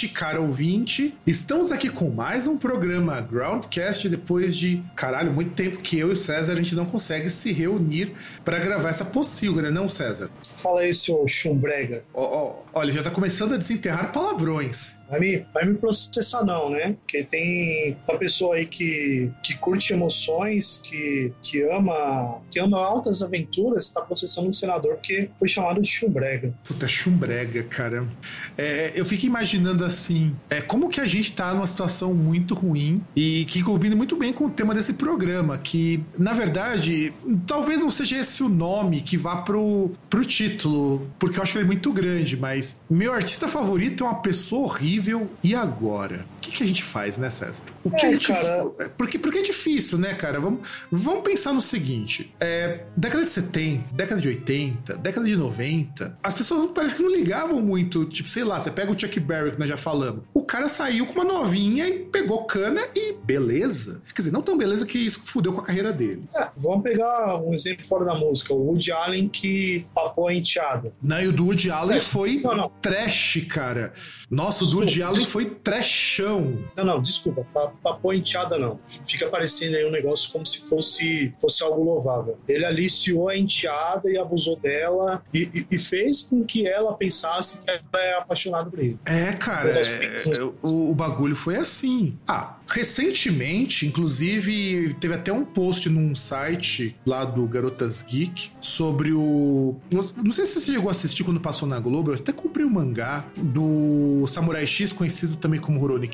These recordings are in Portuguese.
ouvinte, cara ouvinte, estamos aqui com mais um programa Groundcast depois de, caralho, muito tempo que eu e o César a gente não consegue se reunir para gravar essa pocilga, né, não, César? Fala aí, seu chumbrega. Ó, ó, olha, já tá começando a desenterrar palavrões. Vai me, vai me processar não, né? Porque tem uma pessoa aí que, que curte emoções, que, que ama que ama altas aventuras, tá processando um senador que foi chamado de chumbrega. Puta, chumbrega, cara. É, eu fico imaginando assim, é, como que a gente tá numa situação muito ruim e que combina muito bem com o tema desse programa, que, na verdade, talvez não seja esse o nome que vá pro, pro título, porque eu acho ele muito grande, mas meu artista favorito é uma pessoa horrível e agora? Que, que a gente faz, né, César? O que É, a gente. cara. Porque, porque é difícil, né, cara? Vamos, vamos pensar no seguinte: é, década de 70, década de 80, década de 90, as pessoas parece que não ligavam muito. Tipo, sei lá, você pega o Chuck Berry, que nós já falamos. O cara saiu com uma novinha e pegou cana e beleza. Quer dizer, não tão beleza que isso fudeu com a carreira dele. É, vamos pegar um exemplo fora da música, o Woody Allen que papou a enteada. Não, e o do Woody Allen É, foi não, não. trash, cara. Nossa, o Woody Allen foi trashão. Não, não, desculpa, pa- papou a enteada não. Fica parecendo aí um negócio como se fosse, fosse algo louvável. Ele aliciou a enteada e abusou dela e, e- e fez com que ela pensasse que ela é apaixonada por ele. É, cara, é, é, o, o bagulho foi assim. Ah, recentemente, inclusive, teve até um post num site lá do Garotas Geek sobre o. Não não sei se você chegou a assistir quando passou na Globo, eu até comprei o mangá do Samurai X, conhecido também como Rurouni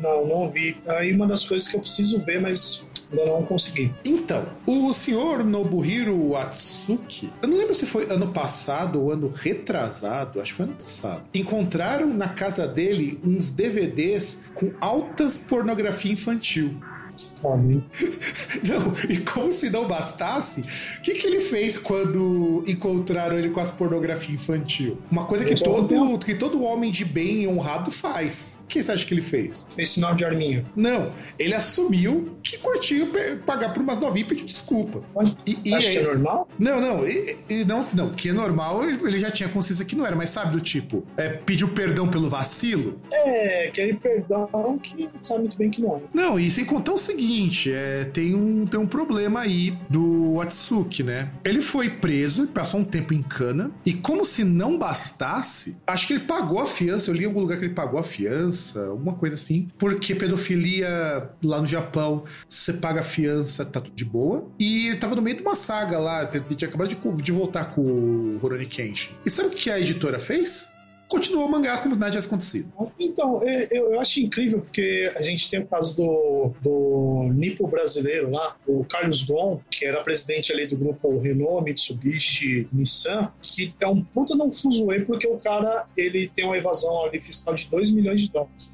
Não, não vi. Aí uma das coisas que eu preciso ver, mas ainda não consegui. Então, o senhor Nobuhiro Atsuki, eu não lembro se foi ano passado ou ano retrasado, acho que foi ano passado, encontraram na casa dele uns DVDs com altas pornografia infantil. Não, e como se não bastasse, o que, que ele fez quando encontraram ele com as pornografia infantil? Uma coisa que todo, que todo homem de bem e honrado faz. O que você acha que ele fez? Fez sinal de arminha. Não, ele assumiu que curtia pe- pagar por umas novinhas e pedir desculpa. E, e Acho que é aí- normal? não, não, e, e não, não, que é normal, ele já tinha consciência que não era, mas sabe do tipo, é, pediu perdão pelo vacilo? É, aquele perdão que sabe muito bem que não. Não, e sem contar o seguinte, é, tem, um, tem um problema aí do Atsuki, né? Ele foi preso, passou um tempo em cana, e como se não bastasse, acho que ele pagou a fiança, eu li em algum lugar que ele pagou a fiança, alguma coisa assim, porque pedofilia lá no Japão, você paga a fiança, tá tudo de boa, e ele tava no meio de uma saga lá, ele tinha acabado de, de voltar com o Rurouni Kenshin. E sabe o que a editora fez? Continuou o mangá como se nada tivesse acontecido. Então, eu, eu- eu acho incrível porque a gente tem o caso do, do Nipo brasileiro lá, o Carlos Gon, que era presidente ali do grupo Renault, Mitsubishi, Nissan, que é um puta não fuzuê porque o cara ele tem uma evasão ali fiscal de 2 milhões de dólares.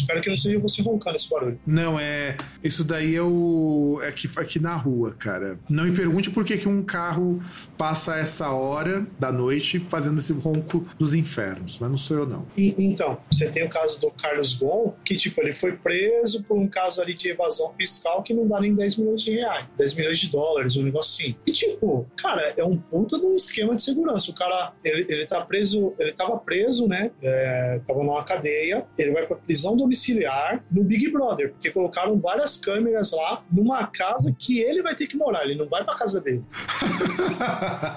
Espero que não seja você roncando esse barulho. Não, é. Isso daí é o. É aqui, aqui na rua, cara. Não me pergunte por que, que um carro passa essa hora da noite fazendo esse ronco dos infernos, mas não sou eu, não. E- então, você tem o caso do Carlos Gon, que tipo, ele foi preso por um caso ali de evasão fiscal que não dá nem 10 milhões de reais, 10 milhões de dólares, um negócio assim. E tipo, cara, é um puta de um esquema de segurança. O cara, ele, ele tá preso, ele tava preso, né? É, tava numa cadeia, ele vai pra prisão domiciliar no Big Brother, porque colocaram várias câmeras lá numa casa que ele vai ter que morar, ele não vai pra casa dele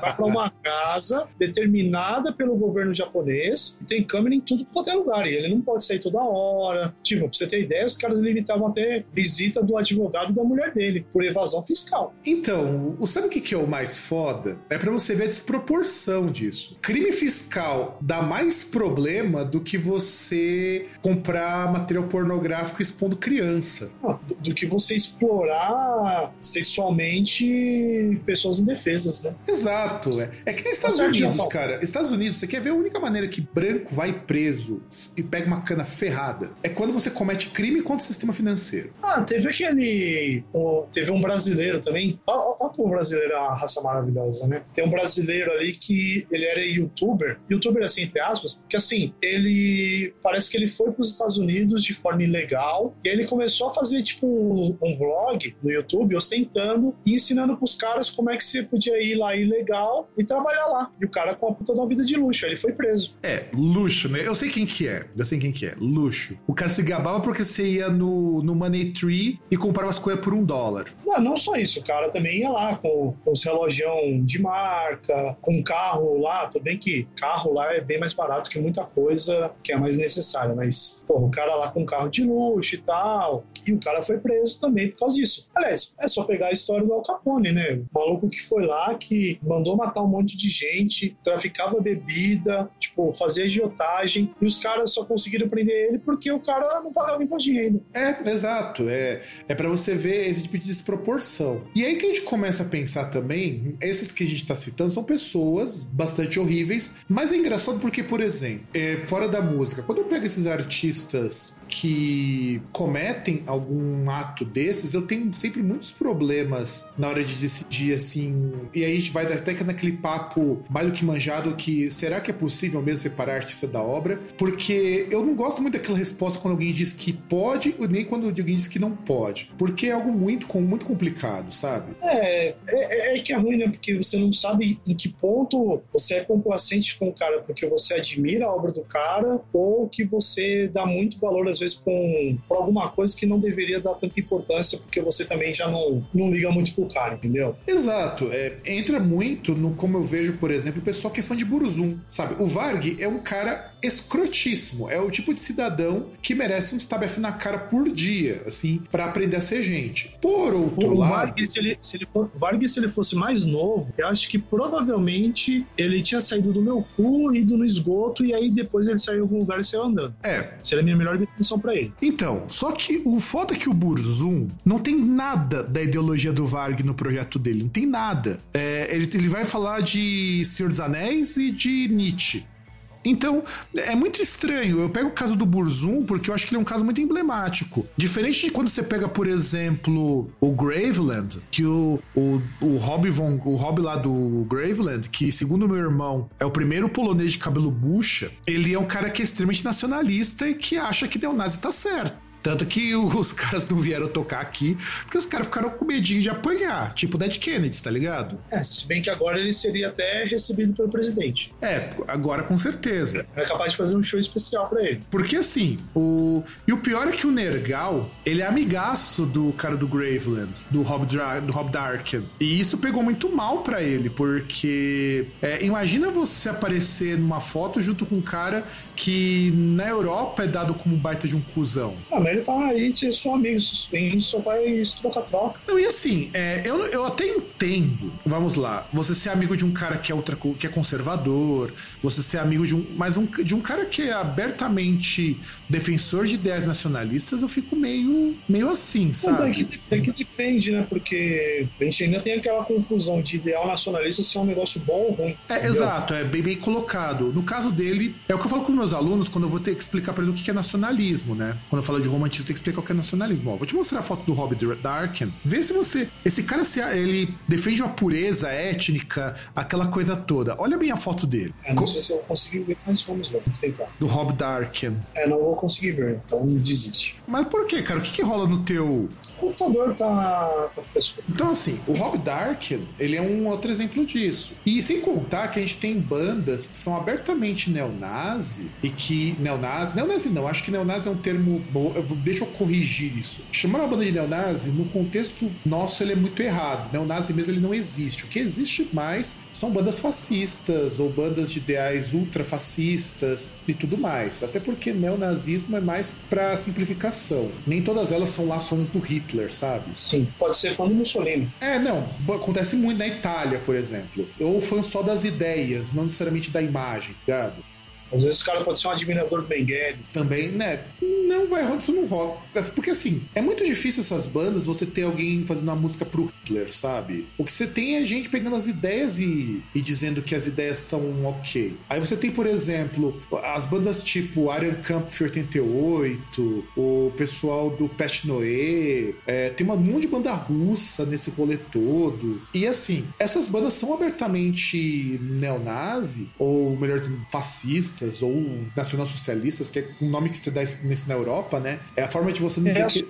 vai para uma casa determinada pelo governo japonês e tem câmera em tudo quanto é lugar. E ele não pode sair toda hora. Tipo, pra você ter ideia, os caras limitavam até visita do advogado e da mulher dele por evasão fiscal. Então, o- sabe o que que é o mais foda? É pra você ver a desproporção disso. Crime fiscal dá mais problema do que você comprar material pornográfico expondo criança. Ah, do, do que você explorar sexualmente pessoas indefesas, né? Exato. É, é que nem Estados certo, Unidos, João. cara. Estados Unidos, você quer ver a única maneira que branco vai preso e pega uma cana ferrada? É quando você comete crime contra o sistema financeiro. Ah, teve aquele. o- teve um brasileiro também. Olha como o brasileiro é uma raça maravilhosa, né? Tem um brasileiro ali que ele era youtuber. Youtuber, assim, entre aspas, que assim, ele. Parece que ele foi para os Estados Unidos de forma ilegal. E aí ele começou a fazer, tipo, um, um vlog no YouTube, ostentando e ensinando pros caras como é que você podia ir lá ilegal e trabalhar lá. E o cara com a puta de uma vida de luxo. Aí ele foi preso. É, luxo, né? Eu sei quem que é. Eu sei quem que é. Luxo. O cara se gabava porque você ia no, no Money Tree e comprava as coisas por um dólar. Não, não só isso, o cara também ia lá com, com os relogião de marca, com carro lá, tudo bem que carro lá é bem mais barato que muita coisa que é mais necessária, mas, pô, o cara lá com carro de luxo e tal, e o cara foi preso também por causa disso. Aliás, é só pegar a história do Al Capone, né? O maluco que foi lá, que mandou matar um monte de gente, traficava bebida, tipo, fazia agiotagem, e os caras só conseguiram prender ele porque o cara não pagava imposto de renda. É, exato. É, é para você ver esse tipo de desproporção. E aí que a gente começa a pensar também, esses que a gente tá citando são pessoas bastante horríveis, mas é engraçado porque, por exemplo, é, fora da música, quando eu pego esses artistas que cometem algum ato desses, eu tenho sempre muitos problemas na hora de decidir assim. E aí a gente vai até que naquele papo mais do que manjado que será que é possível mesmo separar artista da obra? Porque eu não gosto muito daquela resposta quando alguém diz que pode, ou nem quando alguém diz que não pode. Porque é algo muito, muito complicado, sabe? É, é, é que é ruim, né? Porque você não sabe em que ponto você é complacente com o cara porque você admira a obra do cara ou que você dá muito valor, às vezes, com, por alguma coisa que não deveria dar tanta importância porque você também já não, não liga muito pro cara, entendeu? Exato. É, entra muito no como eu vejo, por exemplo, o pessoal que é fã de Burzum, sabe? O Varg é um cara escrotíssimo. É o tipo de cidadão que merece um stabef na cara por dia, assim, pra aprender a ser gente. Por outro O lado. Varg, se ele, se ele, for- o Varg, se ele fosse mais novo, eu acho que provavelmente ele tinha saído do meu cu, ido no esgoto, e aí depois ele saiu em algum lugar e saiu andando. É, Seria a minha melhor definição pra ele. Então, só que o foda é que o Burzum não tem nada da ideologia do Varg no projeto dele, não tem nada. É, ele, ele vai falar de Senhor dos Anéis e de Nietzsche. Então, é muito estranho. Eu pego o caso do Burzum porque eu acho que ele é um caso muito emblemático. Diferente de quando você pega, por exemplo, o Graveland, que o, o, o Rob von, o Rob lá do Graveland, que segundo meu irmão é o primeiro polonês de cabelo bucha, ele é um cara que é extremamente nacionalista e que acha que neonazi tá certo. Tanto que os caras não vieram tocar aqui, porque os caras ficaram com medinho de apanhar, tipo Dead Kennedy, tá ligado? É, se bem que agora ele seria até recebido pelo presidente. É, agora com certeza. É capaz de fazer um show especial pra ele. Porque assim, o. E o pior é que o Nergal, ele é amigaço do cara do Graveland, do Rob, Dra... do Rob Darken. E isso pegou muito mal pra ele, porque. é, imagina você aparecer numa foto junto com um cara que na Europa é dado como baita de um cuzão. Ah, mas ele fala, ah, a gente é só amigos, a gente só faz troca-troca. Não, e assim, é, eu, eu até entendo, vamos lá, você ser amigo de um cara que é, ultra, que é conservador, você ser amigo de um. Mas um, de um cara que é abertamente defensor de ideias nacionalistas, eu fico meio, meio assim, sabe? é que, é que depende, né? Porque a gente ainda tem aquela confusão de ideal nacionalista ser um negócio bom ou ruim. É, entendeu? exato, é bem, bem colocado. No caso dele, é o que eu falo com meus alunos quando eu vou ter que explicar pra eles o que é nacionalismo, né? Quando eu falo de romantismo, eu tenho que explicar o que é nacionalismo. Ó, vou te mostrar a foto do Rob Darken. Vê se você. Esse cara, se ele defende uma pureza étnica, aquela coisa toda. Olha bem a foto dele. É, não Co- sei se eu vou conseguir ver, mas vamos lá, vamos tentar. Do Rob Darken. É, não vou conseguir ver, então desiste. Mas por quê, cara? O que, que rola no teu. Computador tá, tá. Então, assim, o Rob Darken, ele é um outro exemplo disso. E sem contar que a gente tem bandas que são abertamente neonazi e que. Neonazi. Neonazi não, acho que neonazi é um termo. Deixa eu corrigir isso. Chamar uma banda de neonazi, no contexto nosso, ele é muito errado. Neonazi mesmo ele não existe. O que existe mais são bandas fascistas ou bandas de ideais ultrafascistas e tudo mais. Até porque neonazismo é mais pra simplificação. Nem todas elas são lá fãs do Hitler, sabe? Sim, pode ser fã do Mussolini. É, não, acontece muito na Itália, por exemplo. Ou fã só das ideias, não necessariamente da imagem, ligado? Às vezes o cara pode ser um admirador do Mengele. Também, né? Não vai rolar, isso não rola. Porque assim, é muito difícil essas bandas você ter alguém fazendo uma música pro Hitler, sabe? O que você tem é gente pegando as ideias e, e dizendo que as ideias são ok. Aí você tem, por exemplo, as bandas tipo Iron Camp 88, o pessoal do Pest Noé, é, tem um monte de banda russa nesse rolê todo. E assim, essas bandas são abertamente neonazi, ou melhor dizendo, fascistas, ou nacionalsocialistas, que é um nome que se dá isso na Europa, né? É a forma de você não dizer que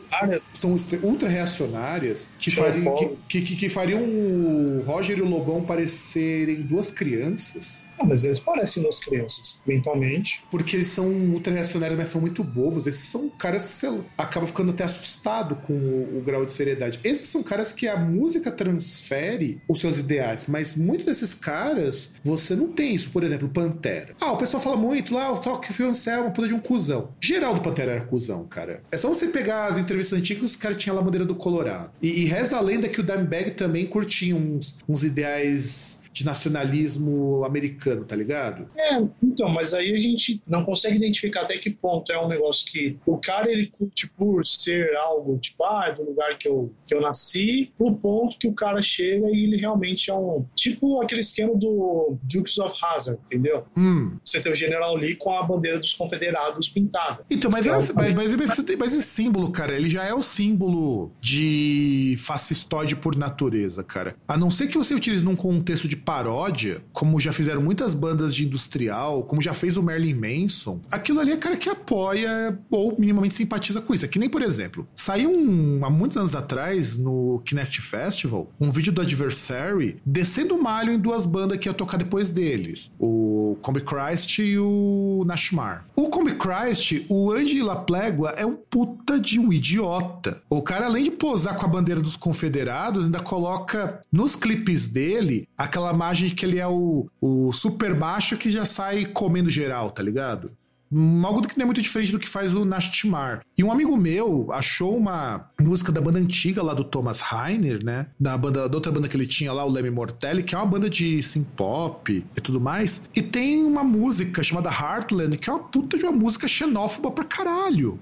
são ultra reacionárias que, fariam, que, que, que fariam o Roger e o Lobão parecerem duas crianças ah, mas eles parecem duas crianças, mentalmente. Porque eles são ultra reacionários, mas são muito bobos. Esses são caras que você acaba ficando até assustado com o, o, grau de seriedade. Esses são caras que a música transfere os seus ideais, mas muitos desses caras, você não tem isso. Por exemplo, Pantera. Ah, o pessoal fala muito lá, o tal que foi Anselmo, puta de um cuzão. Geral do Pantera era cuzão, cara. É só você pegar as entrevistas antigas, os caras tinham lá a bandeira do Colorado. E, e reza a lenda que o Dimebag também curtia uns, uns ideais de nacionalismo americano, tá ligado? É, então, mas aí a gente não consegue identificar até que ponto é um negócio que o cara ele curte por ser algo, tipo, ah, é do lugar que eu, que eu nasci, pro ponto que o cara chega e ele realmente é um. Tipo aquele esquema do Dukes of Hazzard, entendeu? Hum. Você tem o General Lee com a bandeira dos confederados pintada. Então, mas, é, mas, mas, mas, mas esse símbolo, cara, ele já é o símbolo de fascistoide por natureza, cara. A não ser que você utilize num contexto de paródia, como já fizeram muitas bandas de industrial, como já fez o Merlin Manson, aquilo ali é cara que apoia ou minimamente simpatiza com isso. É que nem, por exemplo, saiu um, há muitos anos atrás no Kinect Festival um vídeo do Adversary descendo o malho em duas bandas que ia tocar depois deles: o Combi Christ e o Nashmar. O Combi Christ, o Andy Laplégua é um puta de um idiota. O cara, além de posar com a bandeira dos confederados, ainda coloca nos clipes dele aquela imagem de que ele é o, o super macho que já sai comendo geral, tá ligado? Algo que não é muito diferente do que faz o Nashtimar. E um amigo meu achou uma música da banda antiga lá do Thomas Heiner, né? Da, banda, da outra banda que ele tinha lá, o Lemmy Mortelli, que é uma banda de synth-pop e tudo mais. E tem uma música chamada Heartland, que é uma puta de uma música xenófoba pra caralho.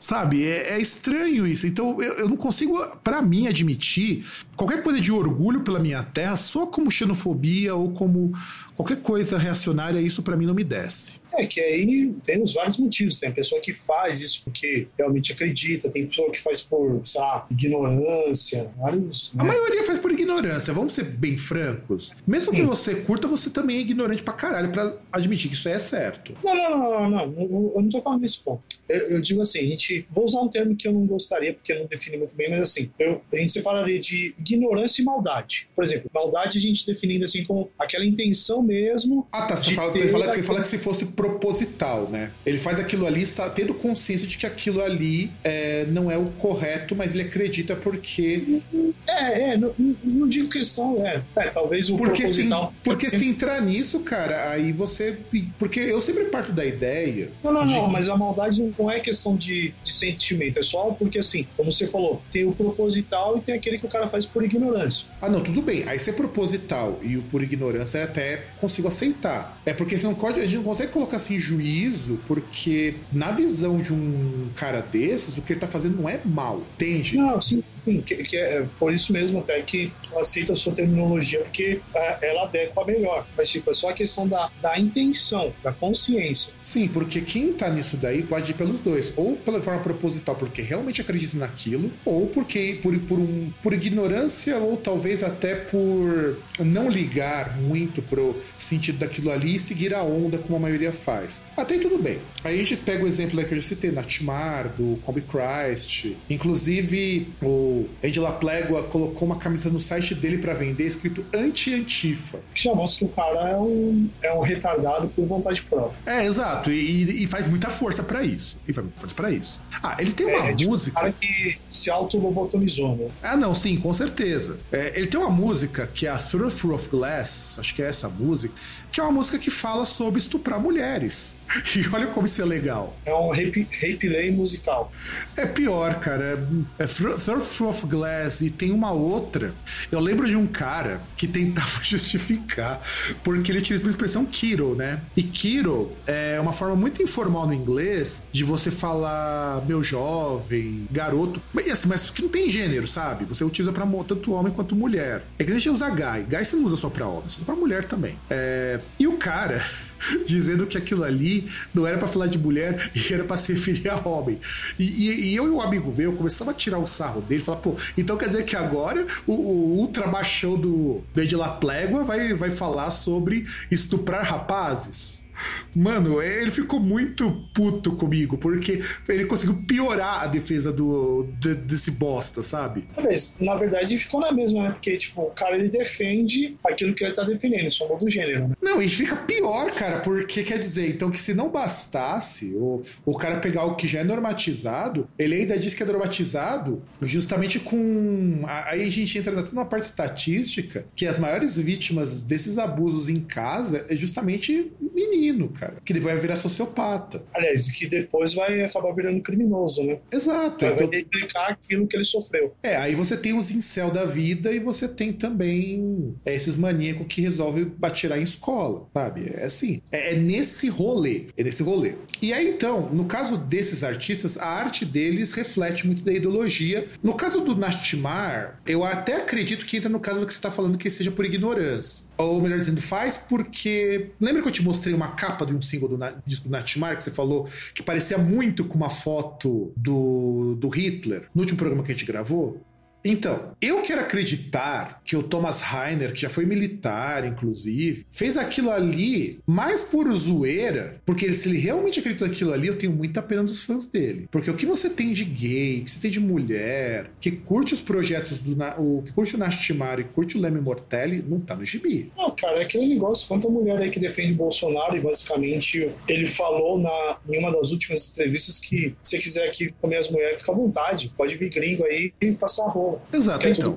Sabe? É, é estranho isso. Então eu, eu não consigo, para mim, admitir qualquer coisa de orgulho pela minha terra só como xenofobia ou como qualquer coisa reacionária. Isso para mim não me desce. É que aí tem os vários motivos. Tem a pessoa que faz isso porque realmente acredita, tem pessoa que faz por, sei lá, ignorância, vários. Né? A maioria faz por ignorância, vamos ser bem francos. Mesmo que você curta, você também é ignorante pra caralho pra admitir que isso é certo. Não, não, não, não, não. Eu não tô falando desse ponto. Eu, eu, digo assim, a gente. Vou usar um termo que eu não gostaria, porque não define muito bem, mas assim, eu, a gente separaria de ignorância e maldade. Por exemplo, maldade a gente definindo assim como aquela intenção mesmo. Ah, tá. Você fala, você fala, que, você fala que se fosse proposital, né? Ele faz aquilo ali tendo consciência de que aquilo ali é, não é o correto, mas ele acredita porque. É, é, não, não digo questão, é, é talvez o porque proposital. Se, porque se entrar nisso, cara, aí você. Porque eu sempre parto da ideia. Não, não, de... não, mas a maldade não é questão de, de sentimento, é só porque, assim, como você falou, tem o proposital e tem aquele que o cara faz por ignorância. Ah, não, tudo bem. Aí se é proposital e o por ignorância, até consigo aceitar. É porque você não pode, a gente não consegue colocar assim juízo, porque na visão de um cara desses, o que ele tá fazendo não é mal, entende? Não, sim, sim. Que, que é por isso mesmo até que eu aceito a sua terminologia, porque é, ela adequa melhor. Mas, tipo, é só a questão da, da intenção, da consciência. Sim, porque quem tá nisso daí pode ir pelo pelos dois. Ou pela forma proposital, porque realmente acredito naquilo, ou porque por, por, um, por ignorância, ou talvez até por não ligar muito pro sentido daquilo ali e seguir a onda como a maioria faz. Até aí tudo bem. Aí a gente pega o exemplo que eu já citei, Natmar, do Combi Christ. Inclusive, o Andy Plégua colocou uma camisa no site dele para vender escrito anti-antifa. Que já mostra que o cara é um, é um retardado por vontade própria. É, exato. E, e faz muita força para isso. E foi muito forte pra isso. Ah, ele tem uma É, tipo, música. um cara que se auto-lobotomizou, né? Ah, não, sim, com certeza. É, ele tem uma música que é a Through Through of Glass, acho que é essa música, que é uma música que fala sobre estuprar mulheres. E olha como isso é legal. É um rape, rape lay musical. É pior, cara. É Through of Glass e tem uma outra. Eu lembro de um cara que tentava justificar, porque ele utiliza a expressão Kiro, né? E Kiro é uma forma muito informal no inglês de você falar meu jovem, garoto. Mas, assim, mas que não tem gênero, sabe? Você utiliza pra tanto homem quanto mulher. É que a gente usa guy. Guy você não usa só pra homem, você usa pra mulher também. É, E o cara. Dizendo que aquilo ali não era pra falar de mulher e era pra se referir a homem. E, e- e eu e um amigo meu começamos a tirar o sarro dele, falar, pô, então quer dizer que agora o, o ultra machão do Bede La Plégua vai, vai falar sobre estuprar rapazes? Mano, ele ficou muito puto comigo, porque ele conseguiu piorar a defesa do, de- desse bosta, sabe? Mas, na verdade, ficou na mesma, né? Porque, tipo, o cara ele defende aquilo que ele tá defendendo, somou do gênero, né? Não, e fica pior, cara, porque quer dizer, então que se não bastasse o, o cara pegar o que já é normatizado, ele ainda diz que é normatizado justamente com. Aí a gente entra numa parte estatística que as maiores vítimas desses abusos em casa é justamente menino, cara, que depois vai virar sociopata. Aliás, que depois vai acabar virando criminoso, né? Exato. Vai Então, replicar aquilo que ele sofreu. é, aí você tem os incel da vida e você tem também é, esses maníacos que resolvem atirar em escola, sabe? É assim. É, é nesse rolê. É nesse rolê. E aí, então, no caso desses artistas, a arte deles reflete muito da ideologia. No caso do Nashtimar, eu até acredito que entra no caso do que você está falando que seja por ignorância. Ou melhor dizendo, faz porque. Lembra que eu te mostrei uma capa de um single do Na- disco do Nashtimar que você falou que parecia muito com uma foto do, do Hitler no último programa que a gente gravou? Então, eu quero acreditar que o Thomas Rainer, que já foi militar, inclusive, fez aquilo ali mais por zoeira, porque se ele realmente acreditou naquilo ali, eu tenho muita pena dos fãs dele. Porque o que você tem de gay, que você tem de mulher, que curte os projetos do. O, que curte o Nashtimar e curte o Leme Mortelli, não tá no gibi. Não, cara, é aquele negócio. Quanta mulher aí que defende Bolsonaro e basicamente ele falou na, em uma das últimas entrevistas que se quiser aqui comer as mulheres, fica à vontade. Pode vir gringo aí e passar Exato, Que é então.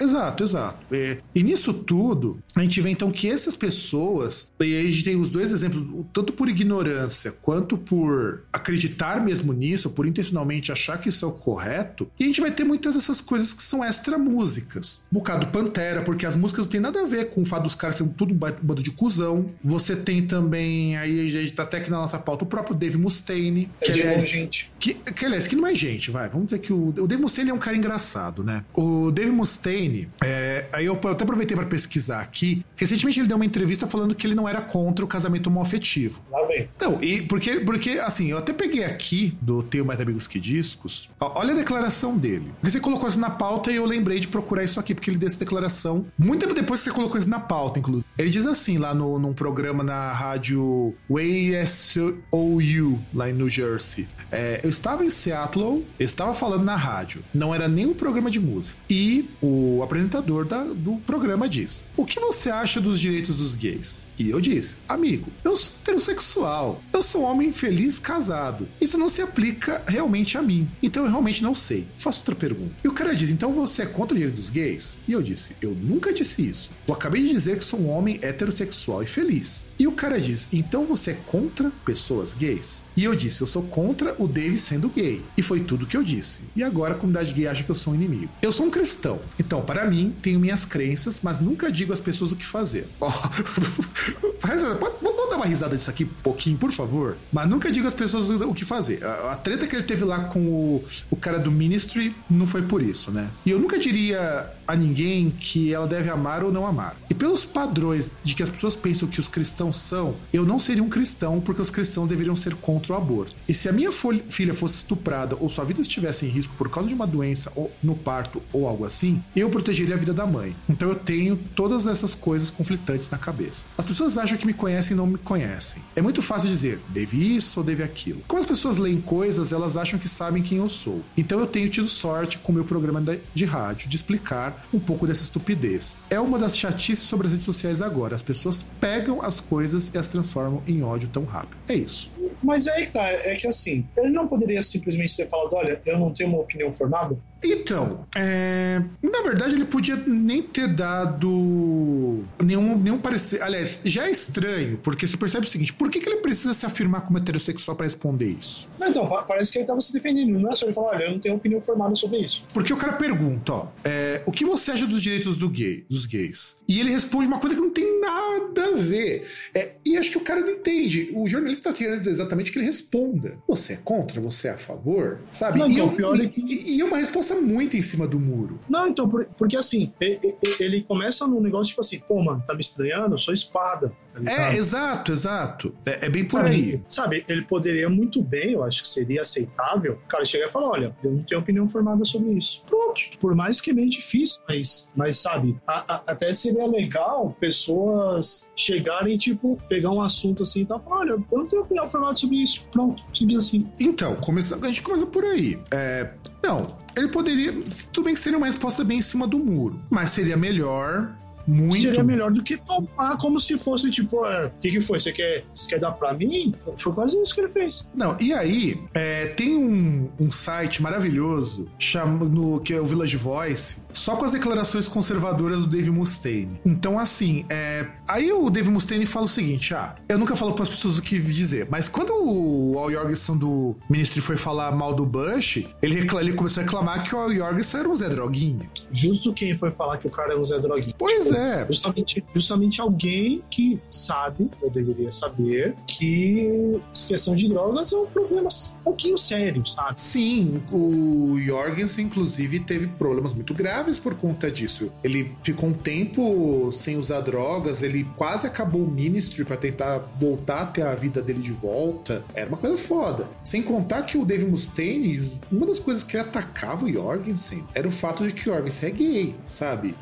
Exato, exato. É, e nisso tudo, a gente vê então que essas pessoas, e aí a gente tem os dois exemplos, tanto por ignorância quanto por acreditar mesmo nisso, por intencionalmente achar que isso é o correto, e a gente vai ter muitas dessas coisas que são extra músicas. No caso do Pantera, porque as músicas não tem nada a ver com o fato dos caras serem tudo um ba- bando de cuzão. Você tem também, aí a gente tá até aqui na nossa pauta, o próprio Dave Mustaine, É que aliás, gente. que, que, aliás, que não é gente, vai. Vamos dizer que o, o Dave Mustaine é um cara engraçado, né? O Dave Mustaine, é, aí eu, eu até aproveitei pra pesquisar aqui. Recentemente ele deu uma entrevista falando que ele não era contra o casamento homoafetivo. Lá vem. Não, e porque, porque, assim, eu até peguei aqui do Tenho Mais Amigos Que Discos. Ó, olha a declaração dele. Porque você colocou isso na pauta e eu lembrei de procurar isso aqui, porque ele deu essa declaração muito tempo depois que você colocou isso na pauta, inclusive. Ele diz assim, lá no, num programa na rádio WASOU, lá em New Jersey. É, eu estava em Seattle, estava falando na rádio, não era nem um programa de música. E o apresentador da- do programa diz: O que você acha dos direitos dos gays? E eu disse: Amigo, eu sou heterossexual, eu sou um homem feliz casado. Isso não se aplica realmente a mim. Então eu realmente não sei. Faço outra pergunta. E o cara diz: Então você é contra o direito dos gays? E eu disse: Eu nunca disse isso. Eu acabei de dizer que sou um homem heterossexual e feliz. E o cara diz: Então você é contra pessoas gays? E eu disse: Eu sou contra o Dave sendo gay. E foi tudo que eu disse. E agora a comunidade gay acha que eu sou um inimigo. Eu sou um cristão. Então, para mim, tenho minhas crenças, mas nunca digo às pessoas o que fazer. Pode- Vamos dar uma risada disso aqui, pouquinho, por favor? Mas nunca digo às pessoas o que fazer. A, a treta que ele teve lá com o, o cara do Ministry não foi por isso, né? E eu nunca diria a ninguém que ela deve amar ou não amar. E pelos padrões de que as pessoas pensam que os cristãos são, eu não seria um cristão porque os cristãos deveriam ser contra o aborto. E se a minha filha fosse estuprada ou sua vida estivesse em risco por causa de uma doença ou no parto ou algo assim, eu protegeria a vida da mãe. Então eu tenho todas essas coisas conflitantes na cabeça. As pessoas acham que me conhecem e não me conhecem. É muito fácil dizer, deve isso ou deve aquilo. Como as pessoas leem coisas, elas acham que sabem quem eu sou. Então eu tenho tido sorte com o meu programa de rádio de explicar um pouco dessa estupidez. É uma das chatices sobre as redes sociais agora. As pessoas pegam as coisas e as transformam em ódio tão rápido. É isso. Mas é que tá, é que assim, ele não poderia simplesmente ter falado, olha, eu não tenho uma opinião formada? Então, é, na verdade ele podia nem ter dado nenhum, nenhum parecer. Aliás, já é estranho, porque você percebe o seguinte: por que, que ele precisa se afirmar como heterossexual para responder isso? Não, então, parece que ele estava se defendendo. Não é só ele falar, olha, eu não tenho opinião formada sobre isso. Porque o cara pergunta, ó, é, o que você acha dos direitos do gay, dos gays? E ele responde uma coisa que não tem nada a ver. É, e acho que o cara não entende. O jornalista está querendo dizer exatamente que ele responda. Você é contra? Você é a favor? Sabe? Não, e, então, eu, pior é que... e, e é uma resposta muito em cima do muro. Não, então, por, porque assim, ele, começa num negócio tipo assim, pô, mano, tá me estranhando? Eu sou espada. Tá é, exato, exato. É, é bem por aí. Sabe, ele poderia muito bem, eu acho que seria aceitável, o cara chegar e falar, olha, eu não tenho opinião formada sobre isso. Pronto. Por mais que é meio difícil, mas, mas sabe, a, a, até seria legal pessoas chegarem, tipo, pegar um assunto assim e tal, falar, olha, eu não tenho opinião formada sobre isso. Pronto, simples assim. Então, começa, a gente começa por aí. É, não, ele poderia. Tudo bem que seria uma resposta bem em cima do muro, mas seria melhor muito. Seria melhor do que tomar como se fosse tipo, o é, que, que foi? Você quer, você quer dar pra mim? Foi quase isso que ele fez. Não, e aí, é, tem um, um site maravilhoso chamado, que é o Village Voice, só com as declarações conservadoras do Dave Mustaine. Então, assim, é, aí o Dave Mustaine fala o seguinte: ah, eu nunca falo para as pessoas o que dizer, mas quando o Al Jorgensen do Ministry foi falar mal do Bush, ele, ele começou a reclamar que o Al Jorgensen era um Zé Droguinha. Justo quem foi falar que o cara é um Zé Droguinha. Pois tipo, é. Justamente, justamente alguém que sabe, ou deveria saber, que questão de drogas é um problema um pouquinho sério, sabe? Sim, o Jorgensen, inclusive, teve problemas muito graves por conta disso. Ele ficou um tempo sem usar drogas, ele quase acabou o Ministry para tentar voltar a ter a vida dele de volta. Era uma coisa foda. Sem contar que o Dave Mustaine, uma das coisas que ele atacava o Jorgensen era o fato de que o Jorgensen é gay, sabe?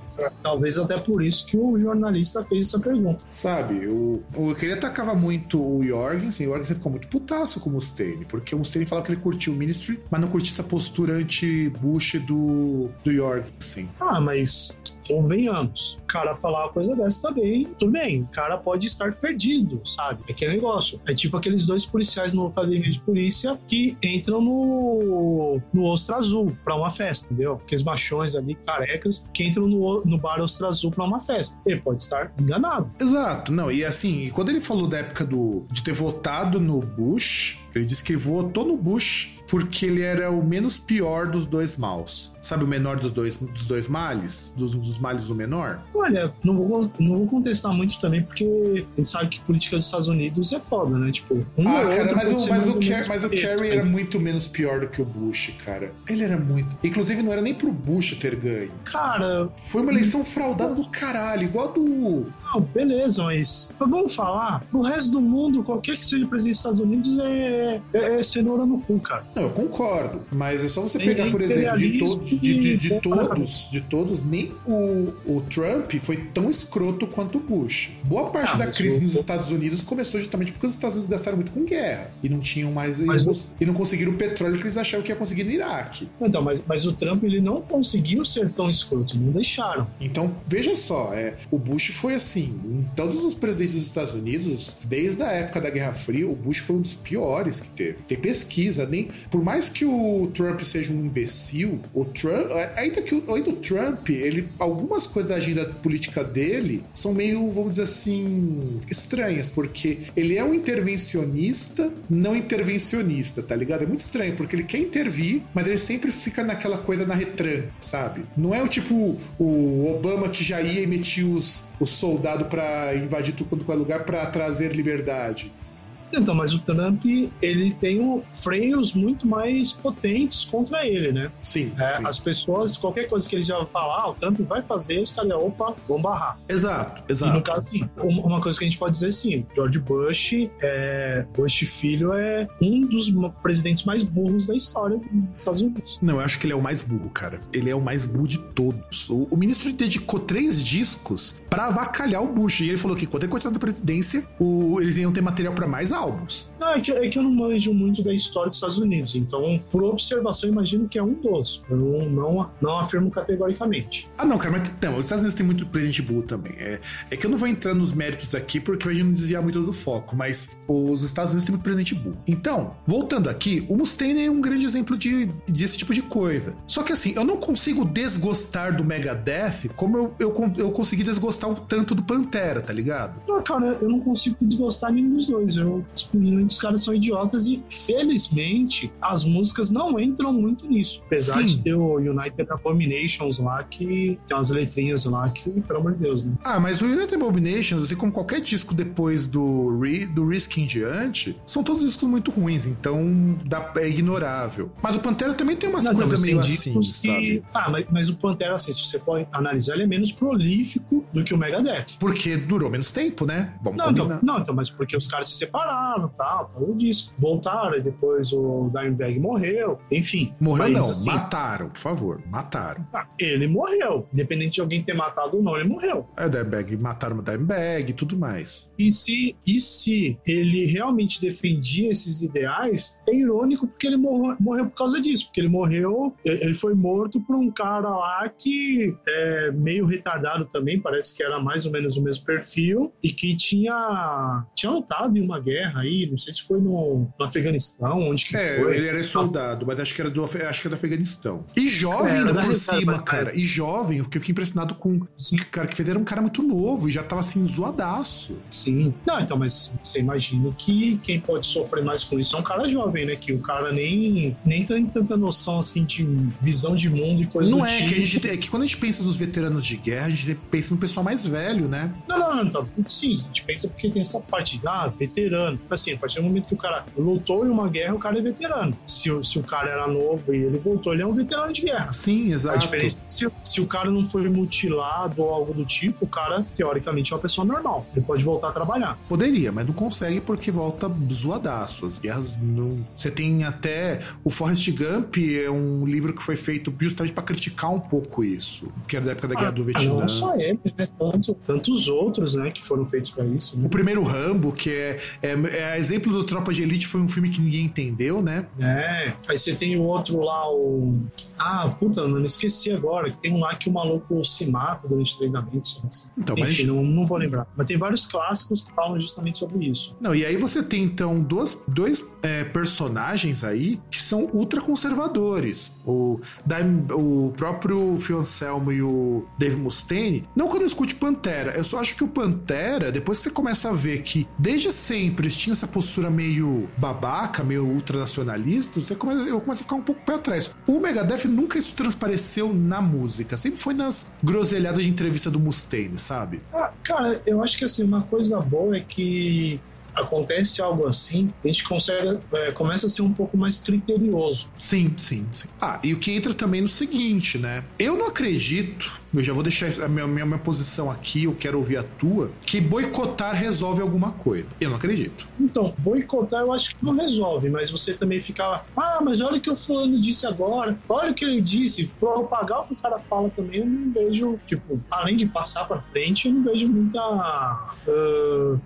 Talvez até por isso que o jornalista fez essa pergunta. Sabe, o, o que ele atacava muito o Jorgensen, o Jorgensen ficou muito putaço com o Mustaine, porque o Mustaine falava que ele curtiu o Ministry, mas não curtia essa postura anti-Bush do, do Jorgensen. Ah, mas convenhamos, o cara falar uma coisa dessa também, tudo bem, o cara pode estar perdido, sabe? É aquele negócio. É tipo aqueles dois policiais no academia de polícia que entram no, no Ostra Azul pra uma festa, entendeu? Aqueles machões ali, carecas, que entram no, no bar Ostra Azul pra uma festa. Ele pode estar enganado. Exato, não, e assim, quando ele falou da época do, de ter votado no Bush, ele disse que votou no Bush porque ele era o menos pior dos dois maus. Sabe o menor dos dois, dos dois males? Dos, dos males o menor? Olha, não vou, não vou contestar muito também, porque a gente sabe que política dos Estados Unidos é foda, né? Tipo, um ah, cara, mas o, mas, o, Car mas o Kerry era muito menos pior do que o Bush, cara. Ele era muito. Inclusive, não era nem pro Bush ter ganho. Cara. Foi uma eleição fraudada do caralho, igual a do. Não, beleza, mas, vamos falar, pro resto do mundo, qualquer que seja presidente dos Estados Unidos é, é, é cenoura no cu, cara. Não, eu concordo, mas é só você pegar, por exemplo, de, to de, de, de todos, de todos, nem o, o Trump foi tão escroto quanto o Bush. Boa parte ah, da crise nos Estados Unidos começou justamente porque os Estados Unidos gastaram muito com guerra e não tinham mais mas, e, não, conseguiram o petróleo que eles achavam que ia conseguir no Iraque. Então, mas, mas o Trump ele não conseguiu ser tão escroto, não deixaram. Então, veja só, é, o Bush foi assim, em todos os presidentes dos Estados Unidos, desde a época da Guerra Fria, o Bush foi um dos piores que teve. Tem pesquisa, nem por mais que o Trump seja um imbecil, o Trump, ainda que o, ainda o Trump, ele algumas coisas da agenda política dele são meio, vamos dizer assim, estranhas, porque ele é um intervencionista, não intervencionista, tá ligado? É muito estranho, porque ele quer intervir, mas ele sempre fica naquela coisa na retranca, sabe? Não é o tipo o Obama que já ia e metia os, os soldados para invadir tudo quanto é lugar para trazer liberdade. Então, mas o Trump, ele tem um, freios muito mais potentes contra ele, né? Sim, é, sim, As pessoas, qualquer coisa que ele já falar, ah, o Trump vai fazer, os caras, opa, vão barrar. Exato, exato. E no caso, sim, uma coisa que a gente pode dizer, sim, George Bush, é, Bush filho é um dos presidentes mais burros da história dos Estados Unidos. Não, eu acho que ele é o mais burro, cara. Ele é o mais burro de todos. O, o ministro dedicou três discos para avacalhar o Bush. E ele falou que quando ele continuar na presidência, o, eles iam ter material para mais álbuns. É que, é que eu não manjo muito da história dos Estados Unidos, então, por observação, imagino que é um dos. Eu não, não, não afirmo categoricamente. Ah, não, cara, mas não, os Estados Unidos tem muito President Bull também. É, é que eu não vou entrar nos méritos aqui porque gente não desviar muito do foco, mas os Estados Unidos tem muito President Bull. Então, voltando aqui, o Mustaine é um grande exemplo de, desse tipo de coisa. Só que assim, eu não consigo desgostar do Megadeth como eu, eu, eu consegui desgostar o tanto do Pantera, tá ligado? Não, cara, eu não consigo desgostar nenhum dos dois. Eu, simplesmente os caras são idiotas e, felizmente, as músicas não entram muito nisso. Apesar Sim. de ter o United Abominations lá, que tem umas letrinhas lá que, pelo amor de Deus, né? Ah, mas o United Abominations, assim como qualquer disco depois do, Ri- do Risk em diante, são todos discos muito ruins, então dá, é ignorável. Mas o Pantera também tem umas Não, coisas mas meio assim, que- sabe? Ah, mas, mas o Pantera, assim, se você for analisar, ele é menos prolífico do que o Megadeth. Porque durou menos tempo, né? Vamos Não então, não, então, mas porque os caras se separaram tal, por causa disso. Voltaram, e depois o Dimebag morreu, enfim. Morreu Mas, não, assim, mataram, por favor, mataram. ah, ele morreu. Independente de alguém ter matado ou não, ele morreu. É o Dimebag, mataram o Dimebag e tudo mais. E se, e se ele realmente defendia esses ideais, é irônico porque ele morreu, morreu por causa disso. Porque ele morreu, ele foi morto por um cara lá que é meio retardado também, parece que era mais ou menos o mesmo perfil, e que tinha, tinha lutado em uma guerra aí, não sei se foi no, no Afeganistão, onde que É, foi. ele era soldado, mas acho que era do, acho que era do Afeganistão. E jovem É, ainda por cima, da- cara. E jovem, eu fiquei impressionado com Sim. cara que fez era um cara muito novo e já tava assim, zoadaço. Sim. Não, então, mas você imagina que quem pode sofrer mais com isso é um cara jovem, né? Que o cara nem, nem tem tanta noção, assim, de visão de mundo e coisa Não é tipo. que a gente é que quando a gente pensa nos veteranos de guerra, a gente pensa no pessoal mais velho, né? Não, não, não, então, sim, a gente pensa porque tem essa parte de, ah, veterano. Assim, a partir do momento que o cara lutou em uma guerra, o cara é veterano. Se, o- se o cara era novo e ele voltou, ele é um veterano de guerra. Sim, A exato. diferença é se, se o cara não foi mutilado ou algo do tipo, o cara, teoricamente, é uma pessoa normal. Ele pode voltar a trabalhar. Poderia, mas não consegue porque volta zoadaço. As guerras não. Você tem até. O Forrest Gump é um livro que foi feito justamente pra criticar um pouco isso. Que era da época da Guerra do Ah, Vietnã. Não só ele, né? Tanto, tantos outros, né, que foram feitos pra isso. Né? O primeiro Rambo, que é, é, é exemplo do Tropa de Elite, foi um filme que ninguém entendeu, né? É, aí você tem o outro lá, o. Ah, puta, não esqueci agora, que tem um lá que o maluco se mata durante o treinamento. só Assim. Então, Enfim, mas. não, não vou lembrar. Mas tem vários clássicos que falam justamente sobre isso. Não, e aí você tem então duas, dois é, personagens aí que são ultraconservadores. O, Dime- o próprio Phil Anselmo e o Dave Mustaine. Não quando eu escute Pantera, eu só acho que o Pantera, depois que você começa a ver que desde sempre eles tinham essa postura meio babaca, meio ultranacionalista, você começa, eu começo a ficar um pouco pé atrás. O Megadeth nunca isso transpareceu na música, sempre foi nas groselhadas de entrevista do Mustaine, sabe? Ah, cara, eu acho que assim, uma coisa boa é que acontece algo assim, a gente consegue, é, começa a ser um pouco mais criterioso. Sim, sim, sim. Ah, e o que entra também no seguinte, né? Eu não acredito, eu já vou deixar a minha, minha, minha posição aqui, eu quero ouvir a tua, que boicotar resolve alguma coisa. Eu não acredito. Então, boicotar eu acho que não resolve, mas você também fica, ah, mas olha o que o fulano disse agora, olha o que ele disse, propagar o que o cara fala também, eu não vejo, tipo, além de passar pra frente, eu não vejo muita. ah,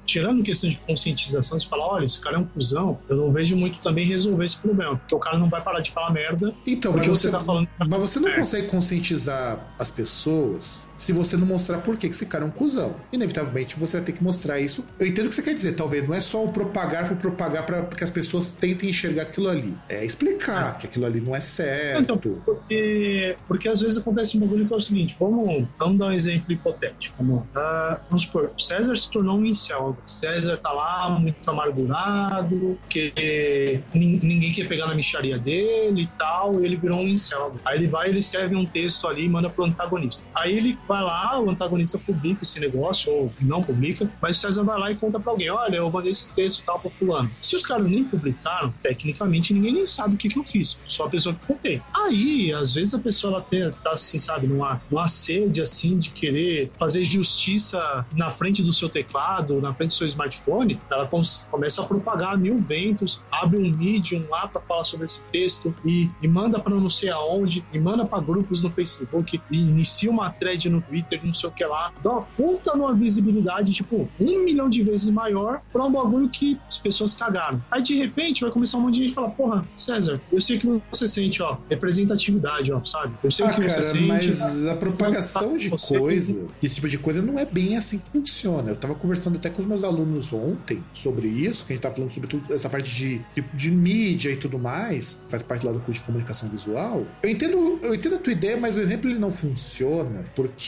tirando questão de conscientização, você fala, olha, esse cara é um cuzão, eu não vejo muito também resolver esse problema, porque o cara não vai parar de falar merda Então, porque mas você, tá falando. Mas você não É. consegue conscientizar as pessoas pessoas se você não mostrar por que esse cara é um cuzão. Inevitavelmente você vai ter que mostrar isso. Eu entendo o que você quer dizer, talvez não é só o propagar por propagar para que as pessoas tentem enxergar aquilo ali. É explicar que aquilo ali não é certo. Então, porque, porque às vezes acontece um bagulho que é o seguinte: vamos, vamos dar um exemplo hipotético. Vamos, lá. Ah, vamos supor, César se tornou um incel. César tá lá muito amargurado, que nin- ninguém quer pegar na micharia dele e tal, e ele virou um incel. Aí ele vai, ele escreve um texto ali e manda pro antagonista. Aí ele vai lá, o antagonista publica esse negócio, ou não publica, mas o César vai lá e conta pra alguém: olha, eu mandei esse texto tal pro fulano. Se os caras nem publicaram, tecnicamente ninguém nem sabe o que, que eu fiz, só a pessoa que contei. Aí, às vezes a pessoa ela tem, tá assim, sabe, numa, numa sede assim de querer fazer justiça na frente do seu teclado, na frente do seu smartphone, ela começa a propagar mil ventos, abre um medium lá para falar sobre esse texto e, e manda para não sei aonde, e manda para grupos no Facebook, e inicia uma thread no Twitter, não sei o que lá, dá uma puta numa visibilidade, tipo, um milhão de vezes maior pra um bagulho que as pessoas cagaram. Aí de repente vai começar um monte de gente falar, porra, César, eu sei que você sente, ó, representatividade, ó, sabe? Eu sei Ah, que você cara, sente. mas a propagação de Você- coisa, esse tipo de coisa, não é bem assim que funciona. Eu tava conversando até com os meus alunos ontem sobre isso, que a gente tava falando sobre tudo, essa parte de, de, de mídia e tudo mais, faz parte lá do curso de comunicação visual. Eu entendo, eu entendo a tua ideia, mas o exemplo ele não funciona porque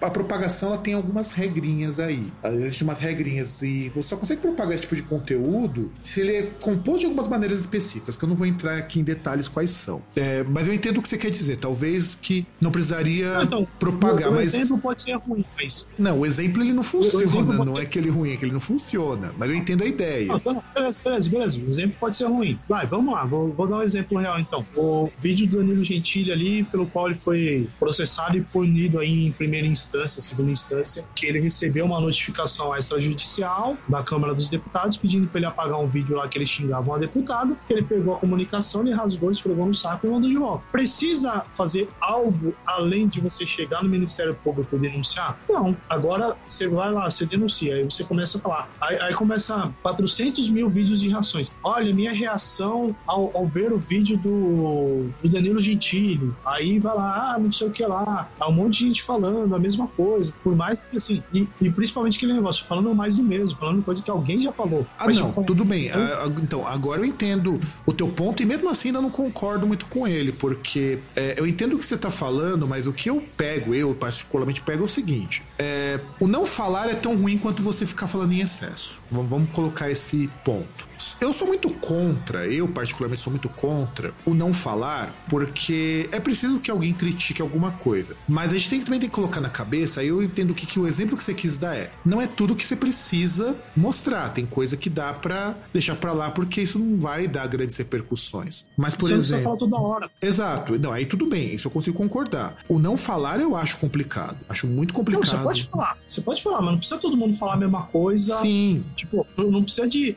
a propagação ela tem algumas regrinhas aí. Existem umas regrinhas e você só consegue propagar esse tipo de conteúdo se ele é composto de algumas maneiras específicas, que eu não vou entrar aqui em detalhes quais são. É, mas eu entendo o que você quer dizer. Talvez que não precisaria Não, então, propagar, o, o mas exemplo pode ser ruim, mas não, o exemplo ele não funciona, não ser- é ele é ruim, é que ele não funciona. Mas eu entendo a ideia. Não, então, beleza, beleza, beleza. O exemplo pode ser ruim. Vai, vamos lá, vou, vou dar um exemplo real então. O vídeo do Danilo Gentili ali, pelo qual ele foi processado e punido aí em primeira instância, segunda instância, que ele recebeu uma notificação extrajudicial da Câmara dos Deputados pedindo para ele apagar um vídeo lá que ele xingava uma deputada, que ele pegou a comunicação, ele rasgou, esfregou no saco e mandou de volta. Precisa fazer algo além de você chegar no Ministério Público e denunciar? Não. Agora você vai lá, você denuncia, aí você começa a falar. Aí, aí começa 400 mil vídeos de reações. Olha, minha reação ao, ao ver o vídeo do, do Danilo Gentili. Aí vai lá, ah, não sei o que lá. Há um monte de gente falando a mesma coisa. Por mais que assim, e, e principalmente aquele negócio, falando mais do mesmo, falando coisa que alguém já falou. Ah, Mas, não, tipo, tudo bem. Então- Ah, ah, Então, agora eu entendo o teu ponto e mesmo assim ainda não concordo muito com ele, porque é, eu entendo o que você tá falando, mas o que eu pego, eu particularmente pego é o seguinte: é, o não falar é tão ruim quanto você ficar falando em excesso. Vamos, vamos colocar esse ponto. Eu sou muito contra, eu particularmente sou muito contra o não falar, porque é preciso que alguém critique alguma coisa. Mas a gente tem, também tem que colocar na cabeça, aí eu entendo que, que o exemplo que você quis dar é: não é tudo que você precisa mostrar, tem coisa que dá pra deixar pra lá, porque isso não vai dar grandes repercussões. Mas, por você não exemplo. falar toda hora. Exato, não, aí tudo bem, isso eu consigo concordar. O não falar eu acho complicado, acho muito Não, complicado. você pode falar. Você pode falar, mas não precisa todo mundo falar a mesma coisa. Sim, Tipo, não não precisa de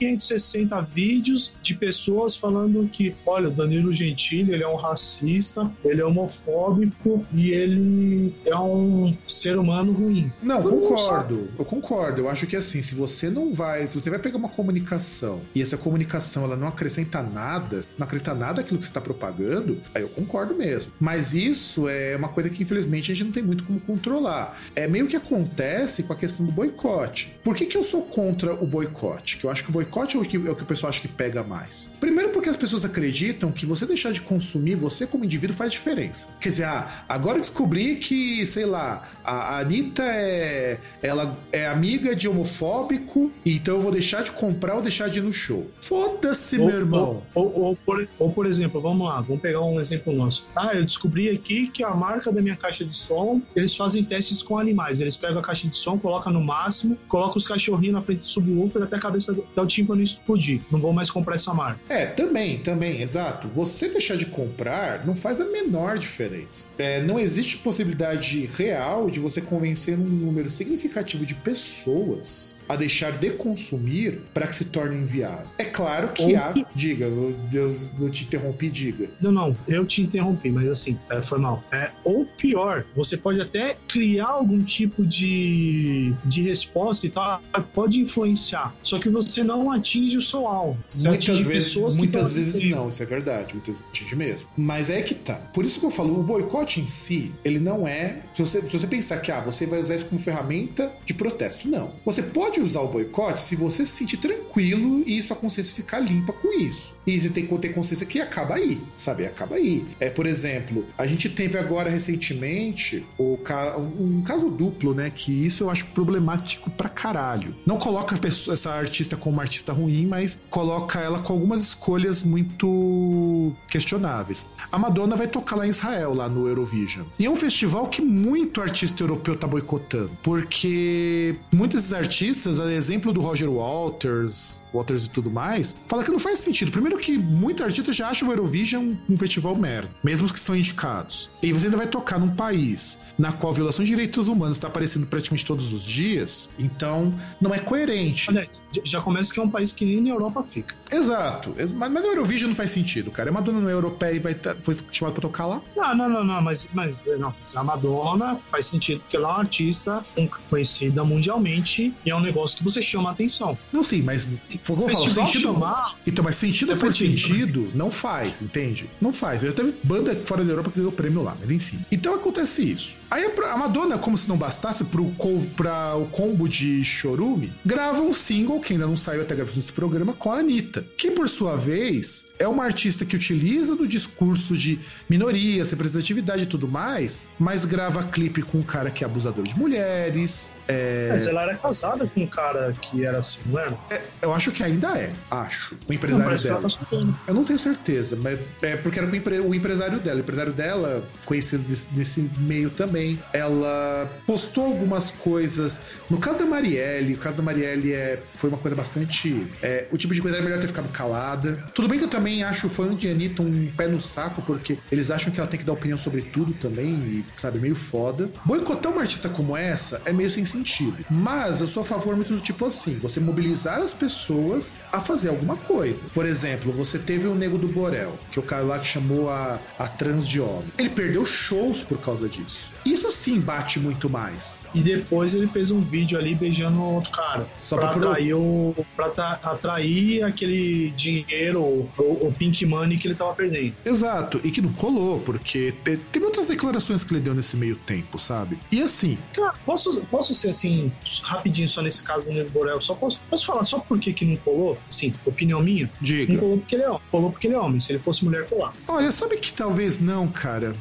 2.560 vídeos de pessoas falando que, olha, o Danilo Gentili, ele é um racista, ele é homofóbico e ele é um ser humano ruim. Não, mundo concordo. Eu concordo. Eu acho que assim, se você não vai, se você vai pegar uma comunicação e essa comunicação ela não acrescenta nada, não acrescenta nada aquilo que você está propagando, aí eu concordo mesmo. Mas isso é uma coisa que infelizmente a gente não tem muito como controlar. É meio que acontece com a questão do boicote. Por que, que eu sou contra o boicote? Que eu acho que o boicote é o que, é o que o pessoal acha que pega mais. Primeiro porque as pessoas acreditam que você deixar de consumir, você como indivíduo faz diferença. Quer dizer, ah, agora descobri que, sei lá, a Anitta é, ela é amiga de homofóbico, então eu vou deixar de comprar ou deixar de ir no show. Foda-se, meu irmão. Ou, ou- ou por, ou, por exemplo, vamos lá, vamos pegar um exemplo nosso. Ah, eu descobri aqui que a marca da minha caixa de som, eles fazem testes com animais. Eles pegam a caixa de som, colocam no máximo, colocam os cachorrinhos na frente do subwoofer até a cabeça do- até o tímpano explodir. Não vou mais comprar essa marca. É, também, também, exato. Você deixar de comprar não faz a menor diferença. É, não existe possibilidade real de você convencer um número significativo de pessoas a deixar de consumir para que se torne inviável. É claro que Ou há. que- Diga, eu, eu, eu te interrompi, diga. Não, não, eu te interrompi, mas assim, é, foi mal. É, ou pior, você pode até criar algum tipo de, de resposta e tal, pode influenciar. Só que você não atinge o seu alvo. Você Muitas vezes, muitas vezes não, isso é verdade, muitas vezes atinge mesmo. Mas é que tá. Por isso que eu falo, o boicote em si, ele não é. Se você, se você pensar que ah, você vai usar isso como ferramenta de protesto, não. Você pode usar o boicote se você se sentir tranquilo e sua consciência ficar limpa com isso. E você tem que ter consciência que acaba aí, sabe? Acaba aí. É, por exemplo, a gente teve agora recentemente o ca- um caso duplo, né? Que isso eu acho problemático pra caralho. Não coloca essa artista como uma artista ruim, mas coloca ela com algumas escolhas muito questionáveis. A Madonna vai tocar lá em Israel, lá no Eurovision. E é um festival que muito artista europeu tá boicotando, porque muitos desses artistas artistas, a exemplo do Roger Walters, Waters e tudo mais, fala que não faz sentido. Primeiro que muitos artistas já acham o Eurovision um festival merda, mesmo os que são indicados. E você ainda vai tocar num país na qual a violação de direitos humanos está aparecendo praticamente todos os dias, então não é coerente. Aliás, já começa que é um país que nem na Europa fica. Exato, mas, mas o Eurovision não faz sentido, cara. A Madonna não é europeia e vai tá, foi chamada pra tocar lá? Não, não, não, não, mas, mas não, a Madonna faz sentido porque ela é uma artista conhecida mundialmente e é um negócio que você chama a atenção. Não, sim, mas foi como eu falo, sentido. Chamar, então, mas sentido é por sentido mas... não faz, entende? Não faz. Eu teve banda fora da Europa que ganhou prêmio lá, mas enfim. Então acontece isso. Aí a Madonna, como se não bastasse, pro, pra o combo de Chorume, grava um single, que ainda não saiu até gravação desse programa, com a Anitta, que por sua vez é uma artista que utiliza do discurso de minorias, representatividade e tudo mais, mas grava clipe com um cara que é abusador de mulheres. É... Mas ela era casada com um cara que era assim, não era? É, eu acho que ainda é, acho. O empresário não, dela. Tá eu não tenho certeza, mas é porque era o empresário dela. O empresário dela, conhecido desse, desse meio também, ela postou algumas coisas. No caso da Marielle, o caso da Marielle é, foi uma coisa bastante. É, o tipo de coisa era melhor ter ficado calada. Tudo bem que eu também acho o fã de Anitta um pé no saco, porque eles acham que ela tem que dar opinião sobre tudo também, e, sabe, meio foda. Boicotar uma artista como essa é meio sem sentido. Mas eu sou a favor do tipo assim: você mobilizar as pessoas a fazer alguma coisa. Por exemplo, você teve o Nego do Borel, que é o cara lá que chamou a, a trans de homem. Ele perdeu shows por causa disso. Isso sim bate muito mais. E depois ele fez um vídeo ali beijando outro cara. Só pra, pra atrair, o, pra atrair aquele dinheiro, o, o, pink money que ele tava perdendo. Exato. E que não colou, porque teve outras declarações que ele deu nesse meio tempo, sabe? E assim. Cara, posso, posso ser assim, rapidinho só nesse caso do Nego Borel? Só posso, posso falar só por que, que não colou? Assim, opinião minha? Diga. Não colou porque ele é homem. Colou porque ele é homem. Se ele fosse mulher, colar. Olha, sabe que talvez não, cara.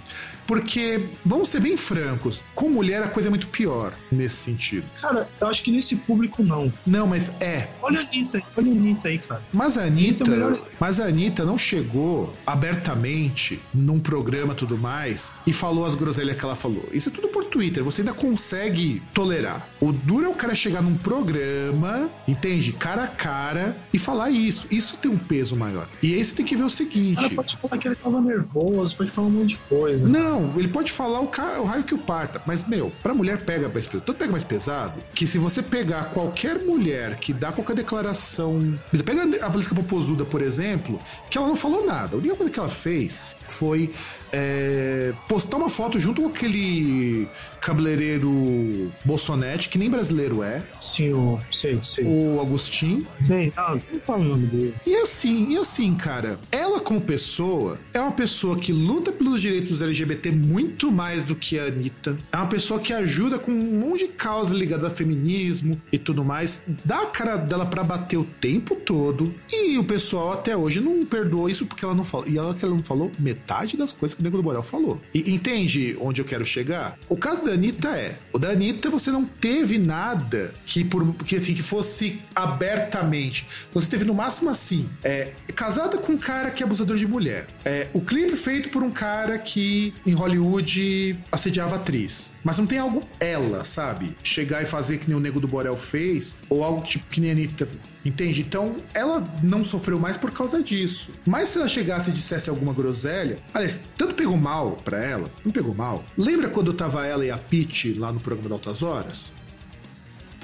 Porque, vamos ser bem francos, com mulher a coisa é muito pior nesse sentido. Cara, eu acho que nesse público não. Não, mas é. Olha a Anitta, olha a Anitta aí, cara. Mas a Anitta, Anitta é mas a Anitta não chegou abertamente num programa tudo mais e falou as groselhas que ela falou. Isso é tudo por Twitter, você ainda consegue tolerar. O duro é o cara chegar num programa, entende? Cara a cara e falar isso. Isso tem um peso maior. E aí você tem que ver o seguinte. Ela pode falar que ele tava nervoso, pode falar um monte de coisa. Não, não, ele pode falar o, o raio que o parta, mas, meu, pra mulher pega mais pesado. Tanto pega mais pesado que se você pegar qualquer mulher que dá qualquer declaração. Pega a Valesca Popozuda, por exemplo, que ela não falou nada. A única coisa que ela fez foi é, postar uma foto junto com aquele cabeleireiro Bolsonete, que nem brasileiro é. Sim, o, sei, sei. O Agostinho. Sei, não, não fala o nome dele. E assim, e assim, cara, ela como pessoa é uma pessoa que luta pelos direitos LGBT muito mais do que a Anitta. É uma pessoa que ajuda com um monte de causa ligada ao feminismo e tudo mais. Dá a cara dela para bater o tempo todo. E o pessoal até hoje não perdoou isso porque ela não falou. E ela que ela não falou metade das coisas Nego do Borel falou. E entende onde eu quero chegar? O caso da Anitta é: o da Anitta você não teve nada que, por, que, assim, que fosse abertamente. Você teve no máximo assim: é, casada com um cara que é abusador de mulher. É, o clipe feito por um cara que em Hollywood assediava atriz. Mas não tem algo ela, sabe? Chegar e fazer que nem o Nego do Borel fez, ou algo tipo que nem a Anitta Entende? Então, ela não sofreu mais por causa disso. Mas se ela chegasse e dissesse alguma groselha, aliás, tanto pegou mal pra ela, não pegou mal. Lembra quando tava ela e a Pete lá no programa da Altas Horas?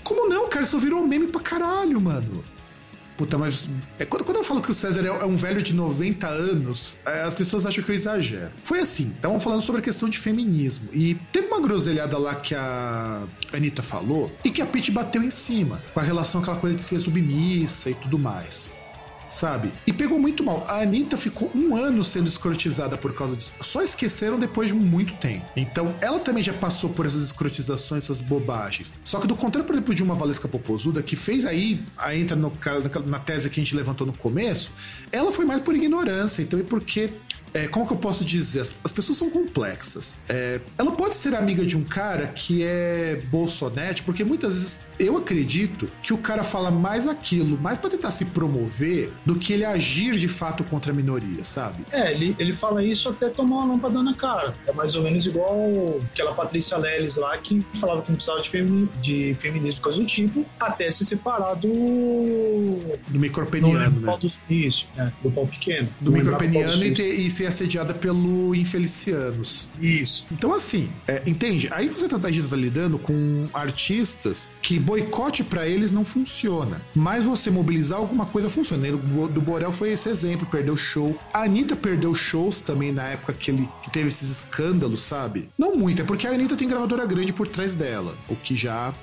Como não, cara? Isso virou meme pra caralho, mano. Puta, mas. É, quando, quando eu falo que o César é, é um velho de 90 anos, é, as pessoas acham que eu exagero. Foi assim, estavam falando sobre a questão de feminismo. E teve uma groselhada lá que a Anitta falou e que a Pete bateu em cima, com a relação aquela coisa de ser submissa e tudo mais sabe? E pegou muito mal. A Anitta ficou um ano sendo escrotizada por causa disso. Só esqueceram depois de muito tempo. Então, ela também já passou por essas escrotizações, essas bobagens. Só que do contrário, por exemplo, de uma Valesca Popozuda, que fez aí, aí entra no, na, na tese que a gente levantou no começo, ela foi mais por ignorância, então e porque É, como que eu posso dizer? As, as pessoas são complexas. É, ela pode ser amiga de um cara que é bolsonete, porque muitas vezes eu acredito que o cara fala mais aquilo, mais para tentar se promover, do que ele agir de fato contra a minoria, sabe? É, ele, ele fala isso até tomar uma lâmpada na cara. É mais ou menos igual aquela Patrícia Leles lá que falava que não precisava de, femi de feminismo coisa do tipo, até se separar do. Do micropeniano, né? Do, isso, é, do pau pequeno. Do micropeniano e, ter, e ser assediada pelo infelicianos. Isso. Então, assim, é, entende? Aí você tá, tá lidando com artistas que boicote para eles não funciona. Mas você mobilizar alguma coisa funciona. O do Borel foi esse exemplo, perdeu show. A Anitta perdeu shows também na época que ele que teve esses escândalos, sabe? Não muito, é porque a Anitta tem gravadora grande por trás dela, o que já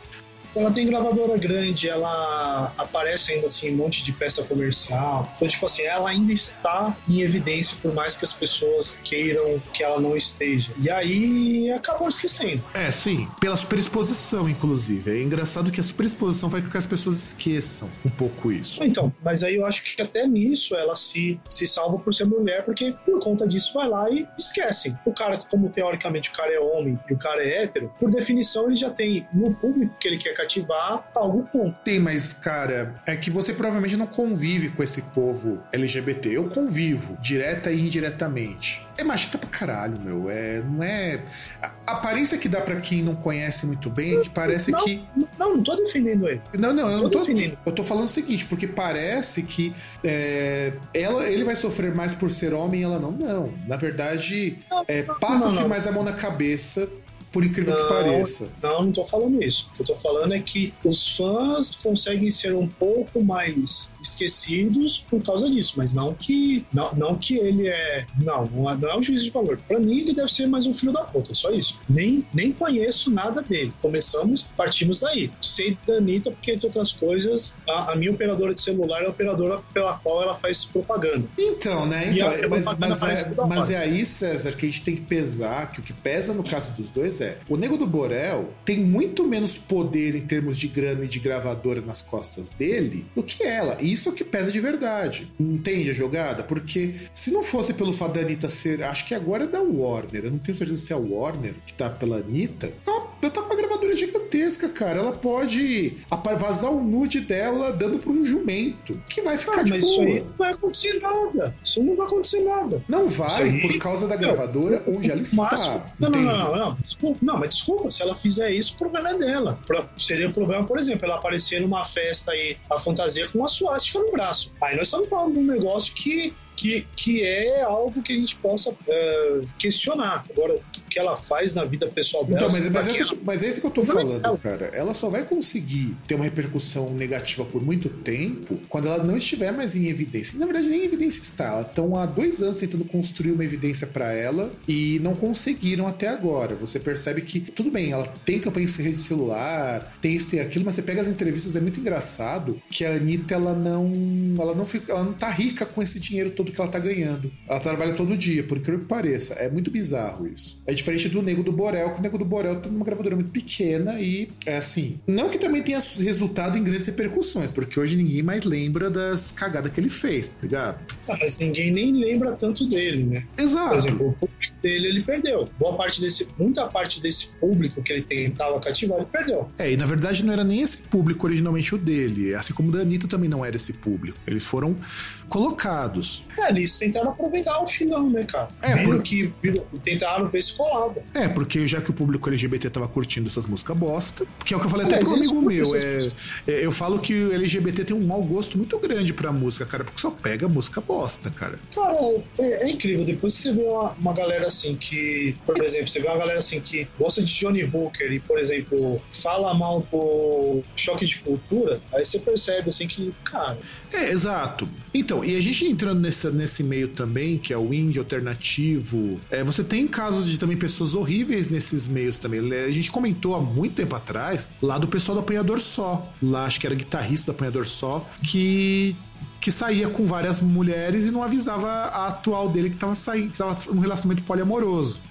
ela tem gravadora grande, ela aparece ainda assim em um monte de peça comercial. Então, tipo assim, ela ainda está em evidência, por mais que as pessoas queiram que ela não esteja. E aí acabou esquecendo. É, sim. Pela superexposição, inclusive. É engraçado que a superexposição faz com que as pessoas esqueçam um pouco isso. Então, mas aí eu acho que até nisso ela se, se salva por ser mulher, porque por conta disso vai lá e esquecem. O cara, como teoricamente o cara é homem e o cara é hétero, por definição ele já tem no público que ele quer cativar algum ponto. Tem, mas, cara, é que você provavelmente não convive com esse povo LGBT. Eu convivo, direta e indiretamente. É machista pra caralho, meu. É, não é. A aparência que dá para quem não conhece muito bem é que parece não, que. Não, não tô defendendo ele. Não, não, eu não tô. Defendendo. Eu tô falando o seguinte, porque parece que é, ela, ele vai sofrer mais por ser homem e ela não. Não. Na verdade, é, passa-se mais a mão na cabeça por incrível não, que pareça. Não, não tô falando isso. O que eu tô falando é que os fãs conseguem ser um pouco mais esquecidos por causa disso, mas não que não, não que ele é não, não é, é um juiz de valor. Para mim ele deve ser mais um filho da puta, só isso. Nem nem conheço nada dele. Começamos, partimos daí. Sei da Anitta porque entre outras coisas a, a minha operadora de celular é a operadora pela qual ela faz propaganda. Então, né? Então, mas, mas, é, mas é aí, César, que a gente tem que pesar que o que pesa no caso dos dois é: o Nego do Borel tem muito menos poder em termos de grana e de gravadora nas costas dele do que ela. E isso é o que pesa de verdade. Entende a jogada? Porque se não fosse pelo fato da Anitta ser. Acho que agora é da Warner. Eu não tenho certeza se é a Warner que tá pela Anitta. Tá, tá com uma gravadora gigantesca, cara. Ela pode vazar o nude dela dando pra um jumento. Que vai ficar ah, de mas boa. isso aí não vai acontecer nada. Isso não vai acontecer nada. Não vai, aí... por causa da gravadora não, onde ela está. Não, não, não, não, não. Desculpa, não, mas desculpa, se ela fizer isso, o problema é dela. Seria um problema, por exemplo, ela aparecer numa festa aí, a fantasia com uma suástica no braço. Aí nós estamos falando de um negócio que que, que é algo que a gente possa uh, questionar. Agora, o que ela faz na vida pessoal dela. Então, mas, mas, é, ela... mas é isso que eu tô falando, cara. Ela só vai conseguir ter uma repercussão negativa por muito tempo quando ela não estiver mais em evidência. Na verdade, nem em evidência está. Ela estão há dois anos tentando construir uma evidência para ela e não conseguiram até agora. Você percebe que, tudo bem, ela tem campanha em rede celular, tem isso, tem aquilo, mas você pega as entrevistas, é muito engraçado que a Anitta, ela não, ela não, fica, ela não tá rica com esse dinheiro todo que ela tá ganhando. Ela trabalha todo dia, por incrível que pareça. É muito bizarro isso. É diferente do Nego do Borel, que o Nego do Borel tem uma gravadora muito pequena e é assim. Não que também tenha resultado em grandes repercussões, porque hoje ninguém mais lembra das cagadas que ele fez, tá ligado? Ah, mas ninguém nem lembra tanto dele, né? Exato. Por exemplo, o público dele ele perdeu. Boa parte desse, muita parte desse público que ele tentava cativar, ele perdeu. É, e na verdade não era nem esse público originalmente o dele, assim como o da Anitta também não era esse público. Eles foram colocados. É, eles tentaram aproveitar o filão, né, cara? É, viram por... que tentaram ver se colava. É, porque já que o público LGBT tava curtindo essas músicas bosta, porque é o que eu falei até pro amigo meu, é, é, eu falo que o LGBT tem um mau gosto muito grande pra música, cara, porque só pega música bosta, cara. Cara, é, é incrível, depois você vê uma, uma, galera assim que, por exemplo, você vê uma galera assim que gosta de Johnny Hooker e, por exemplo, fala mal do choque de cultura, aí você percebe assim que, cara... É, exato. Então, e a gente entrando nesse, nesse meio também, que é o indie alternativo, é, você tem casos de também pessoas horríveis nesses meios também. A gente comentou há muito tempo atrás, lá do pessoal do Apanhador Só. Lá, acho que era guitarrista do Apanhador Só, que que saía com várias mulheres e não avisava a atual dele que estava saindo, que estava num relacionamento poliamoroso.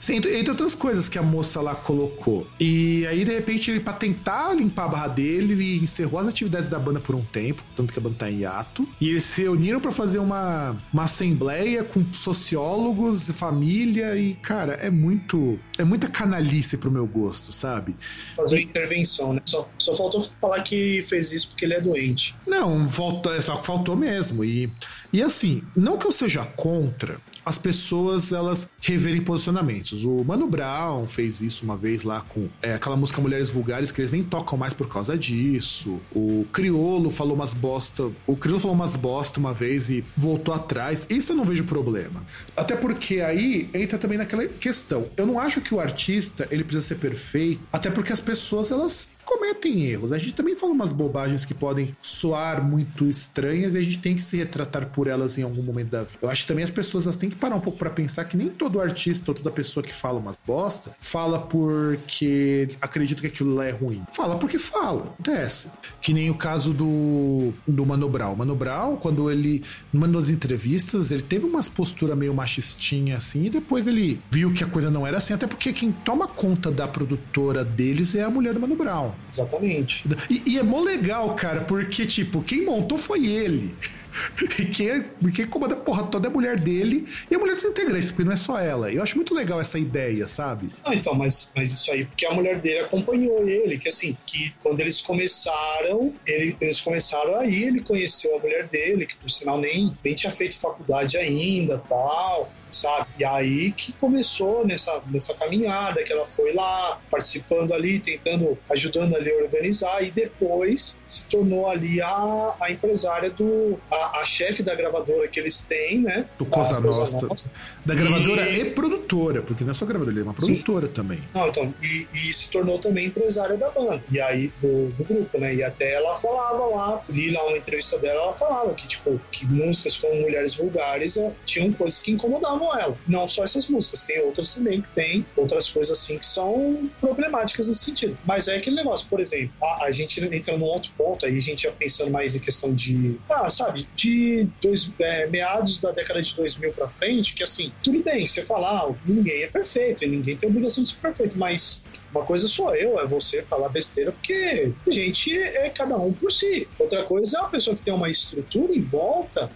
Sim, entre, outras coisas que a moça lá colocou. E aí, de repente, ele, pra tentar limpar a barra dele, ele encerrou as atividades da banda por um tempo, tanto que a banda tá em hiato. E eles se uniram para fazer uma, uma assembleia com sociólogos, família, e, cara, é muito. É muita canalice pro meu gosto, sabe? Fazer e... intervenção, né? Só, só faltou falar que fez isso porque ele é doente. Não, falta, é só que faltou mesmo. E, e assim, não que eu seja contra as pessoas elas reverem posicionamentos. O Mano Brown fez isso uma vez lá com é, aquela música Mulheres Vulgares que eles nem tocam mais por causa disso. O Criolo falou umas bosta. O Criolo falou umas bosta uma vez e voltou atrás. Isso eu não vejo problema. Até porque aí entra também naquela questão. Eu não acho que o artista ele precisa ser perfeito, até porque as pessoas elas cometem erros. A gente também fala umas bobagens que podem soar muito estranhas e a gente tem que se retratar por elas em algum momento da vida. Eu acho que também as pessoas elas têm que parar um pouco para pensar que nem todo artista ou toda pessoa que fala umas bosta fala porque acredita que aquilo lá é ruim. Fala porque fala. Acontece. Que nem o caso do, do Mano Brown. Mano Brown, quando ele, numa das entrevistas, ele teve umas posturas meio machistinha assim e depois ele viu que a coisa não era assim, até porque quem toma conta da produtora deles é a mulher do Mano Brown. Exatamente. E, e é mó legal, cara, porque, tipo, quem montou foi ele. E quem, quem comanda a porra toda é a mulher dele e a mulher dos integrantes, porque não é só ela. Eu acho muito legal essa ideia, sabe? Não, então, mas, mas isso aí, porque a mulher dele acompanhou ele, que assim, que quando eles começaram, ele, eles começaram aí, ele conheceu a mulher dele, que por sinal nem, nem tinha feito faculdade ainda tal sabe? E aí que começou nessa, nessa caminhada, que ela foi lá, participando ali, tentando, ajudando ali a organizar, e depois se tornou ali a, a empresária do. a, a chefe da gravadora que eles têm, né? Do Cosa Nostra. Nostra. Da gravadora e... e... produtora, porque não é só gravadora, ele é uma produtora Sim. também. Não, então, e, e, se tornou também empresária da banda, e aí do, do grupo, né? E até ela falava lá, li lá uma entrevista dela, ela falava que, tipo, que músicas como Mulheres Vulgares eh, tinham coisas que incomodavam ela. Não só essas músicas, tem outras também que tem outras coisas assim que são problemáticas nesse sentido. Mas é aquele negócio, por exemplo, a, a gente entra num outro ponto, aí a gente já pensando mais em questão de, ah, sabe, de dois, é, meados da década de 2000 para frente, que assim, tudo bem, você falar, ah, ninguém é perfeito e ninguém tem obrigação de ser perfeito, mas uma coisa sou eu, é você falar besteira, porque gente é cada um por si. Outra coisa é a pessoa que tem uma estrutura em volta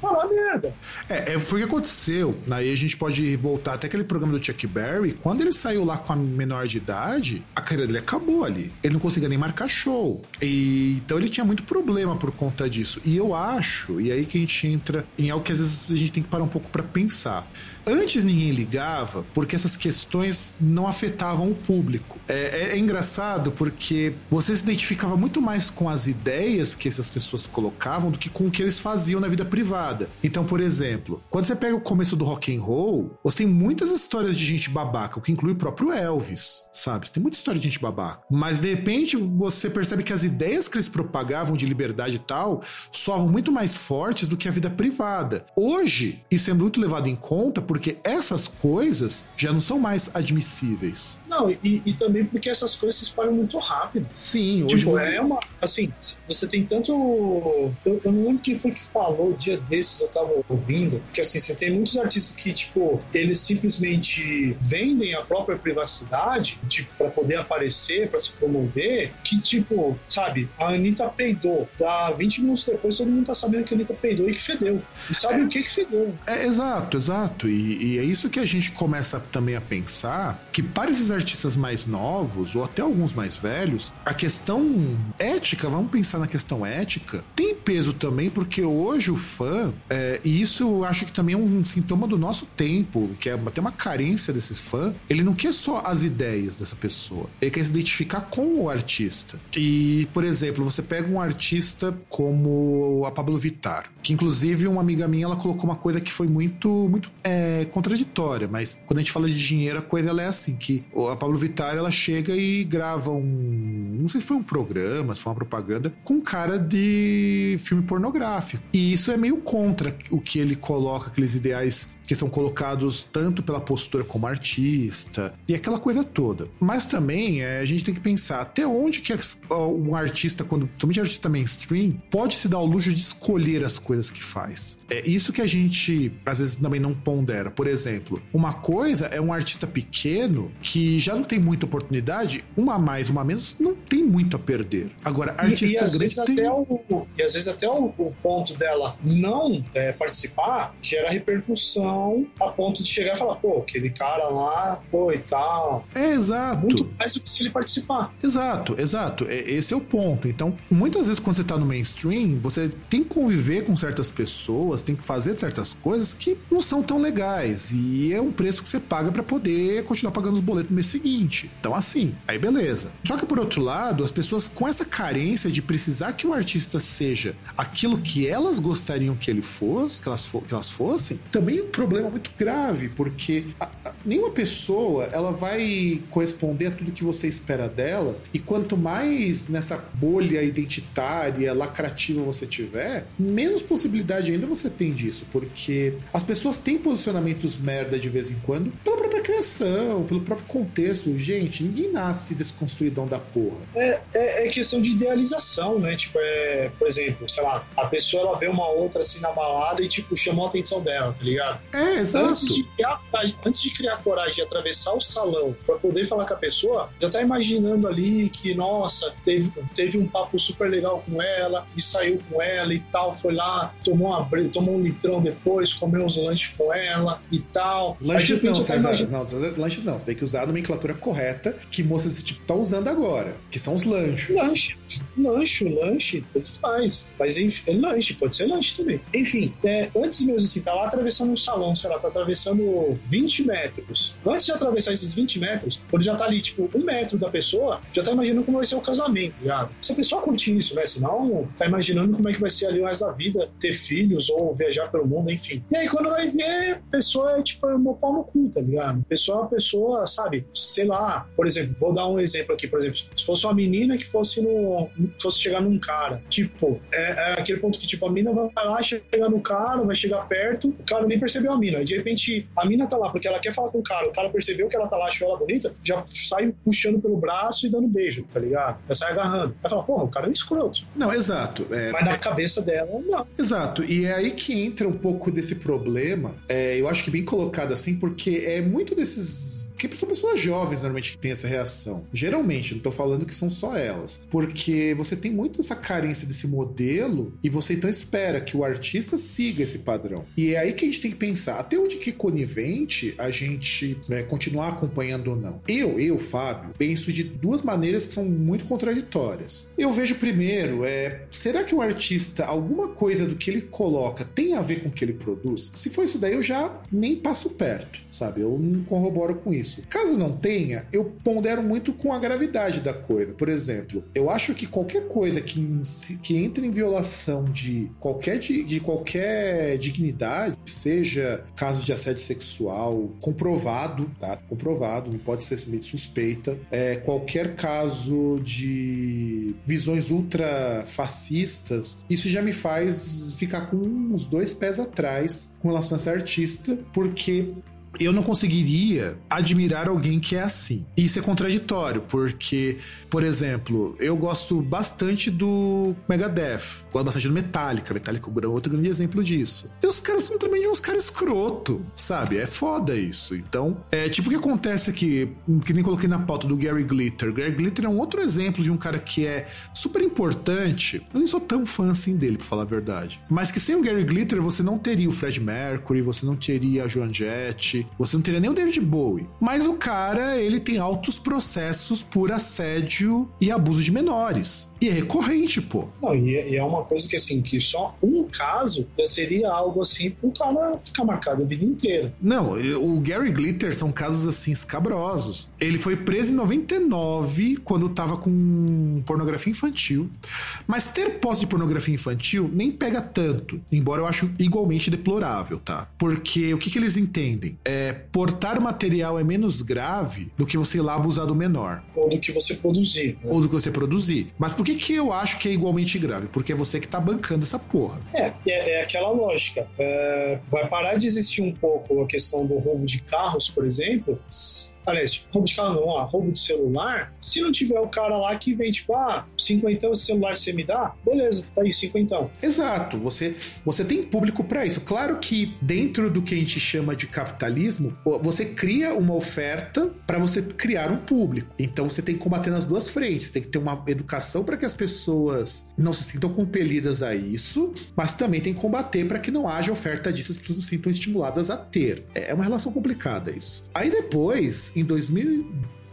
falar merda. É, é, foi o que aconteceu. Aí a gente pode voltar até aquele programa do Chuck Berry. Quando ele saiu lá com a menor de idade, a carreira dele acabou ali. Ele não conseguia nem marcar show. E, então ele tinha muito problema por conta disso. E eu acho, e aí que a gente entra em algo que às vezes a gente tem que parar um pouco para pensar. Antes ninguém ligava porque essas questões não afetavam o público. É, é, é, engraçado porque você se identificava muito mais com as ideias que essas pessoas colocavam do que com o que eles faziam na vida privada. Então, por exemplo, quando você pega o começo do rock and roll, você tem muitas histórias de gente babaca, o que inclui o próprio Elvis, sabe? Você tem muita história de gente babaca. Mas de repente você percebe que as ideias que eles propagavam de liberdade e tal soam muito mais fortes do que a vida privada. Hoje, isso é muito levado em conta porque essas coisas já não são mais admissíveis. Não, e, e também porque essas coisas se espalham muito rápido. Sim, hoje. Tipo, é uma. Assim, você tem tanto. Eu, eu não lembro quem foi que falou dia desses, eu tava ouvindo, que assim, você tem muitos artistas que, tipo, eles simplesmente vendem a própria privacidade, tipo, pra poder aparecer, pra se promover, que, tipo, sabe, a Anitta peidou. Dá 20 minutos depois todo mundo tá sabendo que a Anitta peidou e que fedeu. E sabe é, o que que fedeu. É, exato, exato. E e, é isso que a gente começa também a pensar que para esses artistas mais novos, ou até alguns mais velhos, a questão ética, vamos pensar na questão ética, tem peso também, porque hoje o fã, é, e isso eu acho que também é um sintoma do nosso tempo, que é até uma carência desses fãs, ele não quer só as ideias dessa pessoa, ele quer se identificar com o artista. E, por exemplo, você pega um artista como a Pablo Vittar, que inclusive uma amiga minha ela colocou uma coisa que foi muito, muito é, é contraditória, mas quando a gente fala de dinheiro, a coisa ela é assim, que a Pablo Vittar ela chega e grava um, não sei se foi um programa, se foi uma propaganda, com cara de filme pornográfico. E isso é meio contra o que ele coloca, aqueles ideais que são colocados tanto pela postura como artista e aquela coisa toda. Mas também é, a gente tem que pensar até onde que um artista, quando somente artista mainstream, pode se dar o luxo de escolher as coisas que faz. É isso que a gente às vezes também não pondera. Por exemplo, uma coisa é um artista pequeno que já não tem muita oportunidade, uma a mais, uma a menos, não tem muito a perder. Agora, artista e, e às grande vezes tem... até o, e às vezes até o, o ponto dela não é, participar gera repercussão a ponto de chegar e falar, pô, aquele cara lá, pô, e tal. É, exato. Muito mais do que se ele participar. Exato, exato. É, esse é o ponto. Então, muitas vezes quando você tá no mainstream, você tem que conviver com certas pessoas, tem que fazer certas coisas que não são tão legais. E é um preço que você paga para poder continuar pagando os boletos no mês seguinte. Então, assim, aí beleza. Só que por outro lado, as pessoas com essa carência de precisar que o artista seja aquilo que elas gostariam que ele fosse, que elas, fo que elas fossem, também é um problema muito grave, porque a, a, nenhuma pessoa ela vai corresponder a tudo que você espera dela, e quanto mais nessa bolha identitária, lacrativa você tiver, menos possibilidade ainda você tem disso, porque as pessoas têm posicionamentos merda de vez em quando pela própria criação, pelo próprio contexto. Gente, ninguém nasce desconstruidão da porra. É, é, é questão de idealização, né? Tipo, é, por exemplo, sei lá, a pessoa ela vê uma outra assim na balada e, tipo, chamou a atenção dela, tá ligado? É, é, exato. Antes de, criar, antes de criar coragem de atravessar o salão para poder falar com a pessoa, já tá imaginando ali que, nossa, teve, teve um papo super legal com ela e saiu com ela e tal, foi lá, tomou, uma, tomou um litrão depois, comeu uns lanches com ela e tal. Lanches não, César, imagina... não, César, lanches não, você tem que usar a nomenclatura correta que moça desse tipo tá usando agora, que são os lanches. Lanche, lanche, lanche, tanto faz. Mas enfim, é lanche, pode ser lanche também. Enfim, é, antes mesmo assim, tá lá atravessando um salão, sei lá, tá atravessando 20 metros. Antes de atravessar esses 20 metros, quando já tá ali, tipo, um metro da pessoa, já tá imaginando como vai ser o casamento, ligado? Se a pessoa curtir isso, né? Senão, tá imaginando como é que vai ser ali o resto da vida, ter filhos ou viajar pelo mundo, enfim. E aí, quando vai ver, pessoa é, tipo, é uma no cu, tá ligado? Pessoa é uma pessoa, sabe? Sei lá, por exemplo, vou dar um exemplo aqui, por exemplo, se fosse uma menina que fosse no. fosse chegar num cara, tipo, é, é aquele ponto que, tipo, a menina vai lá, chega no cara, vai chegar perto, o cara nem percebeu a mina de repente a mina tá lá porque ela quer falar com o cara, o cara percebeu que ela tá lá, achou ela bonita, já sai puxando pelo braço e dando beijo, tá ligado? Já sai agarrando. Vai falar, porra, o cara é escroto. Não, exato. É, Mas na é... cabeça dela, não. Exato. E é aí que entra um pouco desse problema. É, eu acho que bem colocado assim, porque é muito desses porque são pessoas jovens normalmente que têm essa reação. Geralmente, não tô falando que são só elas. Porque você tem muito essa carência desse modelo e você então espera que o artista siga esse padrão. E é aí que a gente tem que pensar até onde que é conivente a gente né, continuar acompanhando ou não. Eu, eu, Fábio, penso de duas maneiras que são muito contraditórias. Eu vejo primeiro, é, será que o artista, alguma coisa do que ele coloca tem a ver com o que ele produz? Se for isso daí, eu já nem passo perto, sabe? Eu não corroboro com isso isso. Caso não tenha, eu pondero muito com a gravidade da coisa. Por exemplo, eu acho que qualquer coisa que, que entre em violação de qualquer, de, de qualquer dignidade, seja caso de assédio sexual comprovado, tá? Comprovado, não pode ser simplesmente suspeita. É, qualquer caso de visões ultra fascistas, isso já me faz ficar com uns dois pés atrás com relação a essa artista, porque eu não conseguiria admirar alguém que é assim. Isso é contraditório, porque, por exemplo, eu gosto bastante do Megadeth, gosto bastante do Metallica, Metallica é outro grande exemplo disso. E os caras são também uns caras escroto, sabe? É foda isso. Então, é tipo o que acontece aqui, que nem coloquei na pauta do Gary Glitter. Gary Glitter é um outro exemplo de um cara que é super importante. Eu nem sou tão fã assim dele, pra falar a verdade. Mas que sem o Gary Glitter você não teria o Fred Mercury, você não teria a Joan Jett, você não teria nem o David Bowie. Mas o cara, ele tem altos processos por assédio e abuso de menores. E é recorrente, pô. Não, e é, e é uma coisa que, assim, que só um caso já seria algo assim pro cara ficar marcado a vida inteira. Não, o Gary Glitter são casos, assim, escabrosos. Ele foi preso em 99, quando tava com pornografia infantil. Mas ter posse de pornografia infantil nem pega tanto, embora eu acho igualmente deplorável, tá? Porque o que, que eles entendem? É portar material é menos grave do que você ir lá abusar do menor. Ou do que você produzir. Né? Ou do que você produzir. Mas por que, que eu acho que é igualmente grave? Porque é você que tá bancando essa porra. É, é, é aquela lógica. É, vai parar de existir um pouco a questão do roubo de carros, por exemplo. Aliás, roubo de carro não, roubo de celular. Se não tiver o cara lá que vem, tipo, ah, cinquentão esse celular você me dá? Beleza, tá aí, cinquentão. Exato, você, você tem público para isso. Claro que dentro do que a gente chama de capitalismo, você cria uma oferta para você criar um público. Então você tem que combater nas duas frentes. Tem que ter uma educação para que as pessoas não se sintam compelidas a isso, mas também tem que combater para que não haja oferta disso, as pessoas se sintam estimuladas a ter. É uma relação complicada isso. Aí depois, em 2000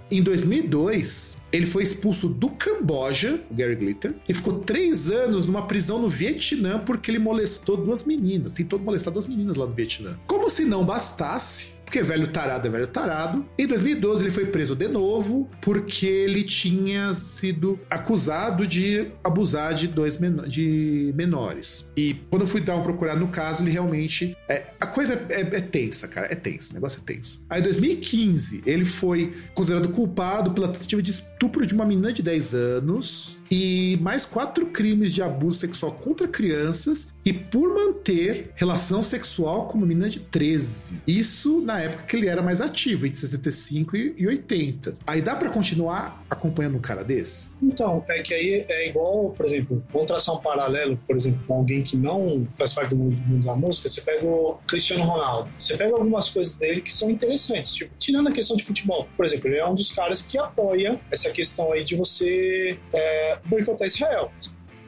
em 2002, ele foi expulso do Camboja, Gary Glitter, e ficou três anos numa prisão no Vietnã porque ele molestou duas meninas. Tentou molestar duas meninas lá no Vietnã. Como se não bastasse, porque velho tarado é velho tarado. Em 2012 ele foi preso de novo porque ele tinha sido acusado de abusar de dois men de menores. E quando eu fui dar uma procurada no caso, ele realmente é, a coisa é, é, tensa, cara, é tenso, o negócio é tenso. Aí em 2015 ele foi considerado culpado pela tentativa de estupro de uma menina de 10 anos e mais quatro crimes de abuso sexual contra crianças e por manter relação sexual com uma menina de 13. Isso na época que ele era mais ativo, entre 75 e 80. Aí dá para continuar acompanhando um cara desse? Então, é que aí é igual, por exemplo, vamos traçar um paralelo, por exemplo, com alguém que não faz parte do mundo, do mundo da música, você pega o Cristiano Ronaldo. Você pega algumas coisas dele que são interessantes, tipo, tirando a questão de futebol. Por exemplo, ele é um dos caras que apoia essa questão aí de você é, boicotar Israel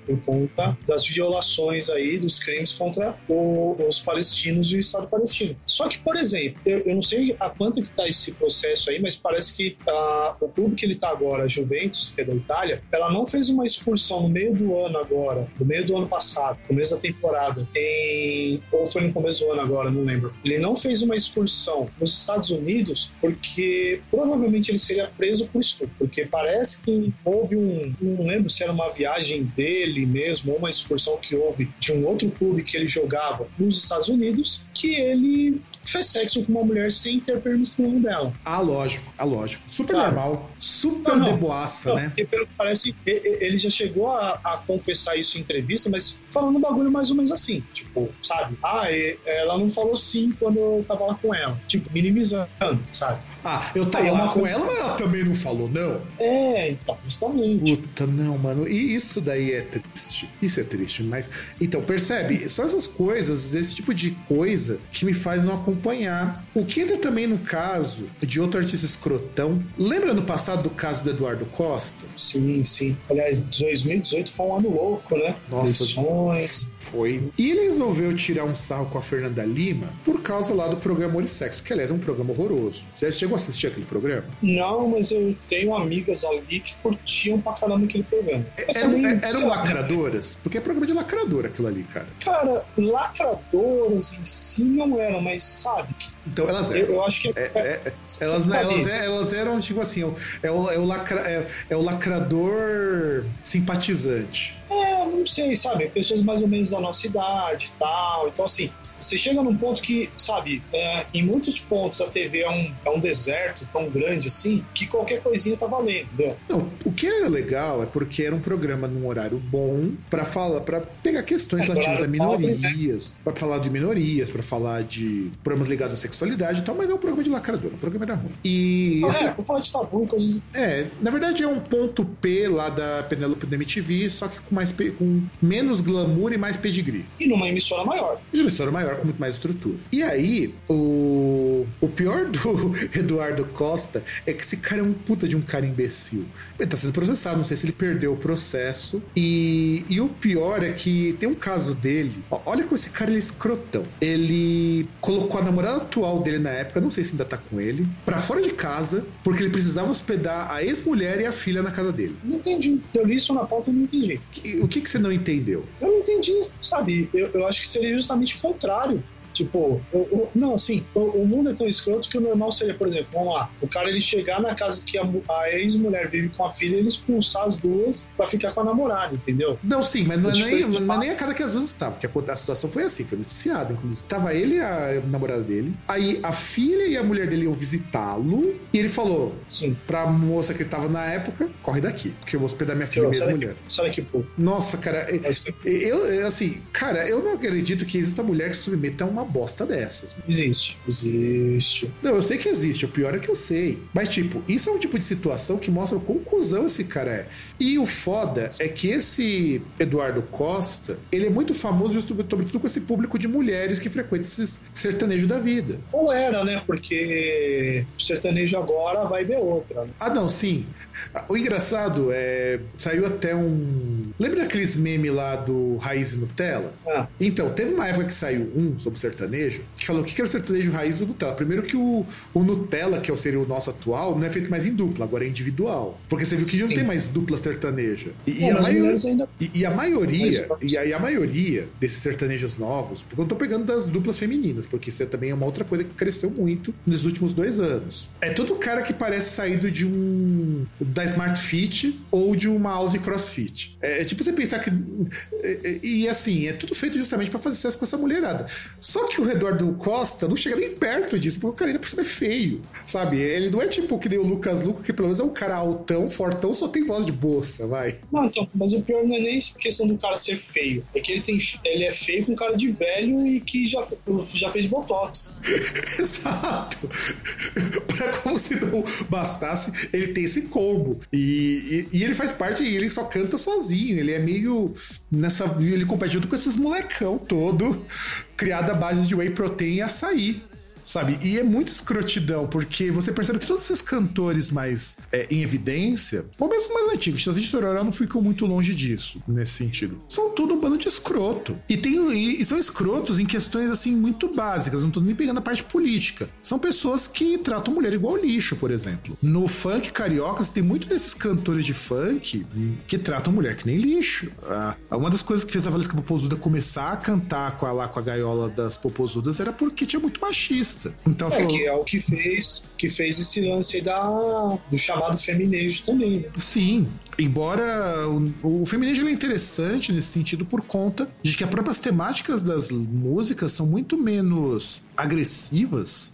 por conta das violações aí, dos crimes contra o, os palestinos e o Estado palestino. Só que, por exemplo, eu, eu não sei a quanto que está esse processo aí, mas parece que uh, o clube que ele está agora, a Juventus, que é da Itália, ela não fez uma excursão no meio do ano agora, no meio do ano passado, começo da temporada, em, ou foi no começo do ano agora, não lembro. Ele não fez uma excursão nos Estados Unidos porque provavelmente ele seria preso por estupro, porque parece que houve um, não lembro se era uma viagem dele mesmo, uma excursão que houve de um outro clube que ele jogava nos Estados Unidos, que ele fez sexo com uma mulher sem ter permissão dela. Ah, lógico, ah, lógico. Super claro. normal, super não, não, deboaça, não, né? Porque pelo que parece, ele já chegou a, a, confessar isso em entrevista, mas falando um bagulho mais ou menos assim, tipo, sabe? Ah, ela não falou sim quando eu tava lá com ela. Tipo, minimizando, sabe? Ah, eu tava lá com ela, mas ela também não falou, não? É, então, justamente. Puta, não, mano. E isso daí é triste. Isso é triste, mas. Então, percebe? Só essas coisas, esse tipo de coisa que me faz não acompanhar. O que entra também no caso de outro artista escrotão. Lembra no passado do caso do Eduardo Costa? Sim, sim. Aliás, 2018 foi um ano louco, né? Nossa. Foi. E ele resolveu tirar um sarro com a Fernanda Lima por causa lá do programa Olho Sexo, que aliás é um programa horroroso. Você chegou a assistir aquele programa? Não, mas eu tenho amigas ali que curtiam pra caramba aquele programa. É, eram, é, eram lacradoras? Porque é programa de lacradora aquilo ali, cara. Cara, lacradoras em si não eram, mas sabe? Então elas eram. Eu, eu acho que. É, é, é elas, elas, elas, eram, tipo assim, é o, é o, lacra, é, é o lacrador simpatizante. É, não sei, sabe? Pessoas mais ou menos da nossa idade e tal. Então, assim, você chega num ponto que, sabe, é, em muitos pontos a TV é um, é um deserto tão grande assim que qualquer coisinha tá valendo, entendeu? Não, o que era legal é porque era um programa num horário bom para falar, para pegar questões é, relativas a minorias, né? para falar de minorias, para falar de problemas ligados à sexualidade e tal, mas é um programa de lacrador, o programa era ruim. E. Ah, esse... É, vou falar de tabu e coisas. É, na verdade é um ponto P lá da Penelope da MTV, só que com mais com menos glamour e mais pedigree. E numa emissora maior. E numa emissora maior com muito mais estrutura. E aí, o, o pior do Eduardo Costa é que esse cara é um puta de um cara imbecil. Ele tá sendo processado, não sei se ele perdeu o processo. E, e o pior é que tem um caso dele. Ó, olha como esse cara ele é escrotão. Ele colocou a namorada atual dele na época, não sei se ainda tá com ele, para fora de casa, porque ele precisava hospedar a ex-mulher e a filha na casa dele. Não entendi. Eu li isso na pauta e não entendi. O que, que você não entendeu? Eu não entendi, sabe? Eu, eu acho que seria justamente o contrário Tipo, eu, eu, não, assim, o, o, mundo é tão escroto que o normal seria, por exemplo, vamos lá, o cara ele chegar na casa que a, a ex-mulher vive com a filha, ele expulsar as duas pra ficar com a namorada, entendeu? Não, sim, mas não é, nem, não é nem a casa que as duas estavam, porque a, a situação foi assim, foi noticiada, inclusive. Tava ele e a namorada dele, aí a filha e a mulher dele iam visitá-lo, e ele falou sim. pra moça que ele tava na época, corre daqui, porque eu vou hospedar minha filha e minha mulher. Sabe que puto. Nossa, cara, eu, assim, cara, eu não acredito que exista mulher que submeta a uma bosta dessas. Existe, existe. Não, eu sei que existe, o pior é que eu sei. Mas, tipo, isso é um tipo de situação que mostra o quão cuzão esse cara é. E o foda é que esse Eduardo Costa, ele é muito famoso sobretudo com esse público de mulheres que frequentam esses sertanejo da vida. Ou era, né? Porque o sertanejo agora vai ver outra. Né? Ah, não, sim. O engraçado é. Saiu até um. Lembra daqueles memes lá do Raiz Nutella? Ah. Então, teve uma época que saiu um sobre sertanejo que falou o que era o sertanejo raiz do Nutella. Primeiro que o, o Nutella, que é seria o nosso atual, não é feito mais em dupla, agora é individual. Porque você viu que Sim. não tem mais dupla sertaneja. E, e, a, maioria, ainda... e, e a maioria, e a, e a maioria desses sertanejos novos, porque eu tô pegando das duplas femininas, porque isso também é uma outra coisa que cresceu muito nos últimos dois anos. É todo cara que parece saído de um da Smart Fit ou de uma aula de CrossFit. É, é tipo você pensar que é, é, e assim, é tudo feito justamente para fazer sucesso com essa mulherada. Só que o redor do Costa não chega nem perto disso, porque o cara ainda por cima é feio, sabe? Ele não é tipo que nem o Lucas Luco, que pelo menos é um cara altão, fortão, só tem voz de bolsa, vai. Não, então, mas o pior não é nem questão do cara ser feio, é que ele, tem, ele é feio com cara de velho e que já, já fez botox. Exato. pra como se não bastasse, ele tem esse combo. E, e, e ele faz parte, e ele só canta sozinho, ele é meio nessa. Ele compete junto com esses molecão todo, criado à base de whey protein e açaí sabe? E é muito escrotidão, porque você percebe que todos esses cantores mais é, em evidência, ou mesmo mais antigos, Chitãozinho de Chororó não ficam muito longe disso, nesse sentido. São tudo um bando de escroto. E, tem, e, e são escrotos em questões, assim, muito básicas, não tô nem pegando a parte política. São pessoas que tratam mulher igual lixo, por exemplo. No funk carioca, você tem muito desses cantores de funk que tratam mulher que nem lixo. Ah, uma das coisas que fez a Valesca Popozuda começar a cantar com a, lá com a gaiola das Popozudas era porque tinha muito machista. Então, é, falou... que é o que fez, que fez esse lance da, do chamado feminejo também, né? Sim, embora o, o feminismo é interessante nesse sentido por conta de que as próprias temáticas das músicas são muito menos agressivas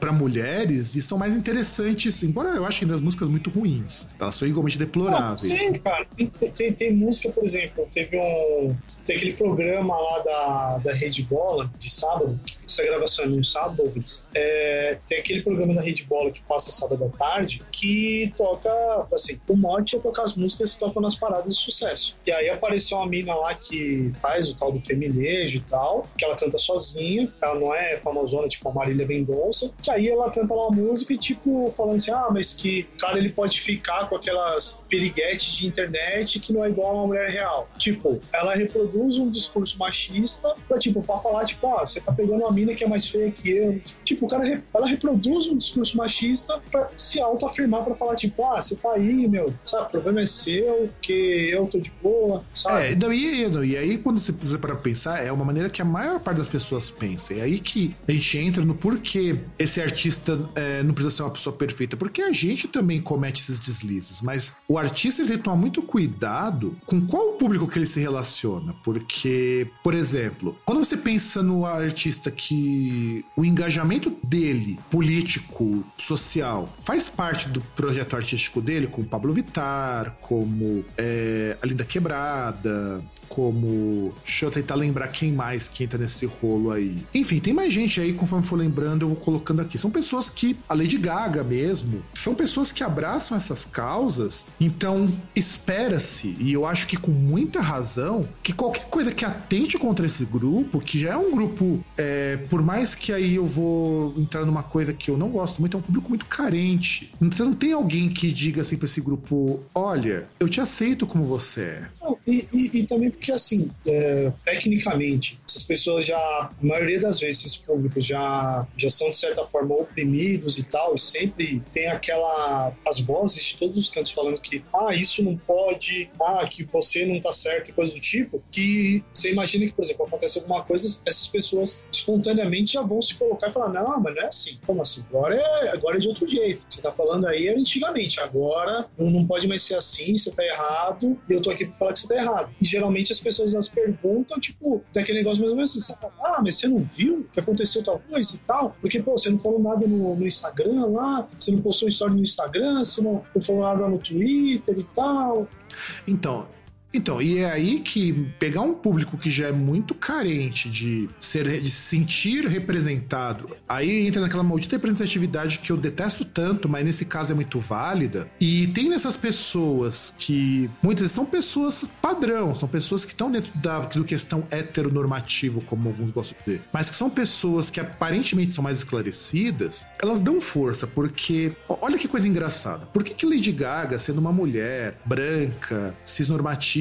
para mulheres e são mais interessantes, embora eu ache das músicas muito ruins. Elas são igualmente deploráveis. Não, sim, cara. Tem, tem, tem, música, por exemplo, teve um. Tem aquele programa lá da, da Rede Bola, de sábado, essa gravação é no sábado. É, tem aquele programa da Rede Bola que passa sábado à tarde, que toca, assim, o mote é tocar tocar as músicas que tocam nas paradas de sucesso. E aí apareceu uma mina lá que faz o tal do feminejo e tal, que ela canta sozinha, ela não é famosona tipo a Marília Mendonça, que aí ela canta uma música e tipo, falando assim, ah, mas que cara ele pode ficar com aquelas piriguetes de internet que não é igual a uma mulher real. Tipo, ela reproduz um discurso machista pra, tipo, pra falar, tipo, ah, você tá pegando uma mina que é mais feia que eu. Tipo, o cara, ela reproduz um discurso machista pra se autoafirmar, pra falar, tipo, ah, você tá aí, meu, sabe, problema é seu, porque eu tô de boa, sabe? É, não, e, não, e aí quando você precisa para pensar, é uma maneira que a maior parte das pessoas pensa. É aí que a gente entra no porquê esse artista é, não precisa ser uma pessoa perfeita, porque a gente também comete esses deslizes, mas o artista ele tem que tomar muito cuidado com qual público que ele se relaciona, porque, por exemplo, quando você pensa no artista que o engajamento dele, político, social, faz parte do projeto artístico dele, com o Pablo Vittar, como é, A Linda Quebrada, como. Deixa eu tentar lembrar quem mais que entra nesse rolo aí. Enfim, tem mais gente aí, conforme for lembrando, eu vou colocando aqui. São pessoas que, a Lady Gaga mesmo, são pessoas que abraçam essas causas, então espera-se, e eu acho que com muita razão, que qualquer coisa que atente contra esse grupo, que já é um grupo, é, por mais que aí eu vou entrar numa coisa que eu não gosto muito, é um público muito carente. Então não tem alguém que diga assim pra esse grupo: olha, eu te aceito como você é. Não, e, e, e também porque assim, é, tecnicamente, essas pessoas já, a maioria das vezes, esses públicos já, já são de certa forma oprimidos e tal, e sempre tem aquela, as vozes de todos os cantos falando que, ah, isso não pode, ah, que você não tá certo e coisa do tipo, que você imagina que, por exemplo, acontece alguma coisa, essas pessoas espontaneamente já vão se colocar e falar, não, mas não é assim, como assim? Agora é, agora é de outro jeito. Você tá falando aí era antigamente, agora não pode mais ser assim, você tá errado, e eu tô aqui pra falar que você tá errado. E geralmente as pessoas elas perguntam, tipo, tem aquele negócio menos assim, fala, ah, mas você não viu que aconteceu tal coisa e tal? Porque, pô, você não falou nada no, no Instagram lá, você não postou história no Instagram, você não, não falou nada no Twitter e tal. Então, então, e é aí que pegar um público que já é muito carente de, ser, de se sentir representado, aí entra naquela maldita representatividade que eu detesto tanto, mas nesse caso é muito válida. E tem nessas pessoas que muitas são pessoas padrão, são pessoas que estão dentro da do questão heteronormativo, como alguns gostam de dizer, mas que são pessoas que aparentemente são mais esclarecidas, elas dão força, porque olha que coisa engraçada. Por que, que Lady Gaga, sendo uma mulher branca, cisnormativa,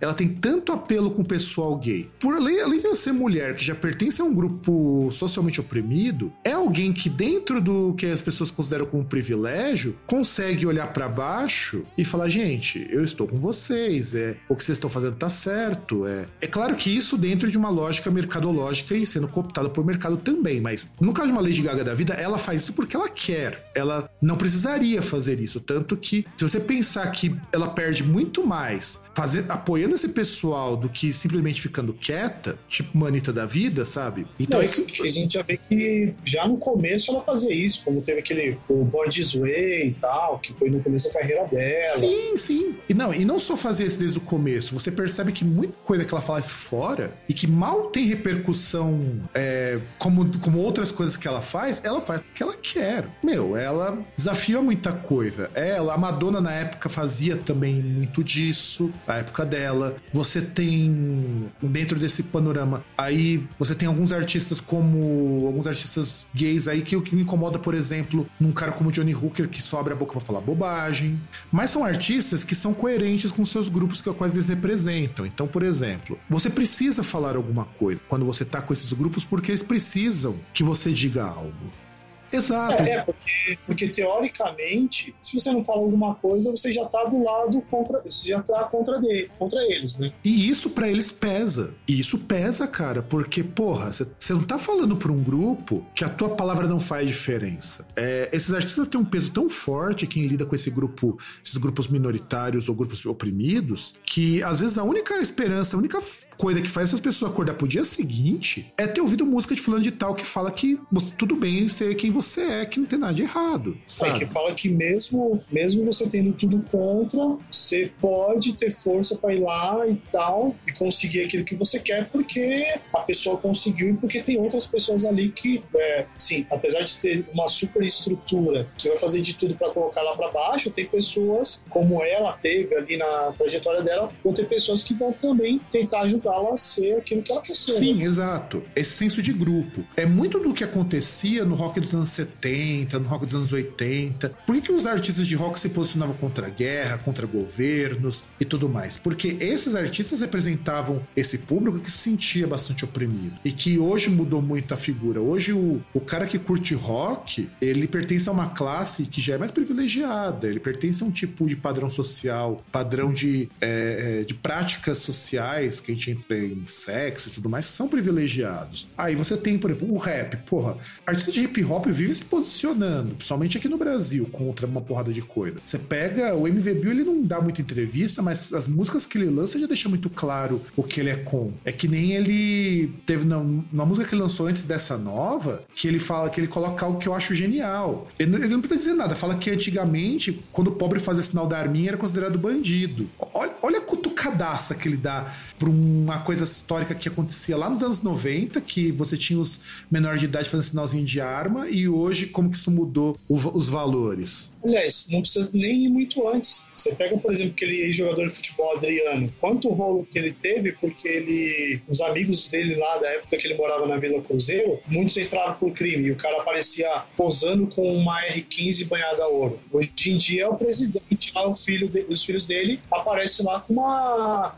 ela tem tanto apelo com o pessoal gay. Por além, além de ela ser mulher, que já pertence a um grupo socialmente oprimido, é alguém que, dentro do que as pessoas consideram como privilégio, consegue olhar para baixo e falar: gente, eu estou com vocês, é o que vocês estão fazendo tá certo. É, é claro que isso dentro de uma lógica mercadológica e sendo cooptada por mercado também, mas no caso de uma Lady Gaga da vida, ela faz isso porque ela quer. Ela não precisaria fazer isso. Tanto que, se você pensar que ela perde muito mais fazendo fazer, apoiando esse pessoal do que simplesmente ficando quieta, tipo manita da vida, sabe? Então Não, é... a gente já vê que já no começo ela fazia isso, como teve aquele o Born This Way e tal, que foi no começo da carreira dela. Sim, sim. E não, e não só fazer isso desde o começo, você percebe que muita coisa que ela faz fora e que mal tem repercussão é, como, como outras coisas que ela faz, ela faz porque ela quer. Meu, ela desafia muita coisa. Ela, a Madonna na época fazia também muito disso. A época dela. Você tem dentro desse panorama aí você tem alguns artistas como alguns artistas gays aí que o que me incomoda, por exemplo, num cara como Johnny Hooker que só abre a boca para falar bobagem. Mas são artistas que são coerentes com seus grupos que quais eles representam. Então, por exemplo, você precisa falar alguma coisa quando você tá com esses grupos porque eles precisam que você diga algo. Exato. É, porque, porque teoricamente, se você não fala alguma coisa, você já tá do lado contra. Você já tá contra, dele, contra eles, né? E isso para eles pesa. E isso pesa, cara, porque, porra, você não tá falando pra um grupo que a tua palavra não faz diferença. É, esses artistas têm um peso tão forte, quem lida com esse grupo, esses grupos minoritários ou grupos oprimidos, que às vezes a única esperança, a única coisa que faz essas pessoas acordar pro dia seguinte é ter ouvido música de fulano de tal que fala que tudo bem ser quem você é, que não tem nada de errado. Sabe? É que fala que mesmo, mesmo você tendo tudo contra, você pode ter força para ir lá e tal, e conseguir aquilo que você quer, porque a pessoa conseguiu e porque tem outras pessoas ali que, é, sim, apesar de ter uma super estrutura que vai fazer de tudo para colocar lá para baixo, tem pessoas, como ela teve ali na trajetória dela, vão ter pessoas que vão também tentar ajudá-la a ser aquilo que ela quer ser. Sim, né? exato. Esse senso de grupo. É muito do que acontecia no rock dos anos anos 70, no rock dos anos 80? Por que, que os artistas de rock se posicionavam contra a guerra, contra governos e tudo mais? Porque esses artistas representavam esse público que se sentia bastante oprimido e que hoje mudou muito a figura. Hoje o, o cara que curte rock, ele pertence a uma classe que já é mais privilegiada, ele pertence a um tipo de padrão social, padrão de, é, é de práticas sociais que a gente entra em sexo e tudo mais, são privilegiados. Aí você tem, por exemplo, o rap. Porra, artista de hip hop vive se posicionando, principalmente aqui no Brasil, contra uma porrada de coisa. Você pega o MV Bill, ele não dá muita entrevista, mas as músicas que ele lança já deixa muito claro o que ele é com. É que nem ele teve na, na música que ele lançou antes dessa nova, que ele fala que ele coloca algo que eu acho genial. Ele, ele não precisa dizer nada, fala que antigamente, quando o pobre fazia sinal da arminha, era considerado bandido. Olha, olha a cutucadaça que ele dá pra uma coisa histórica que acontecia lá nos anos 90, que você tinha os menores de idade fazendo sinalzinho de arma e hoje como que isso mudou o, os valores? Aliás, não precisa nem ir muito antes. Você pega, por exemplo, aquele jogador de futebol Adriano, quanto rolo que ele teve, porque ele, os amigos dele lá da época que ele morava na Vila Cruzeiro, muitos entraram por crime e o cara aparecia posando com uma R15 banhada a ouro. Hoje em dia é o presidente lá, o filho de, os filhos dele aparece lá com uma,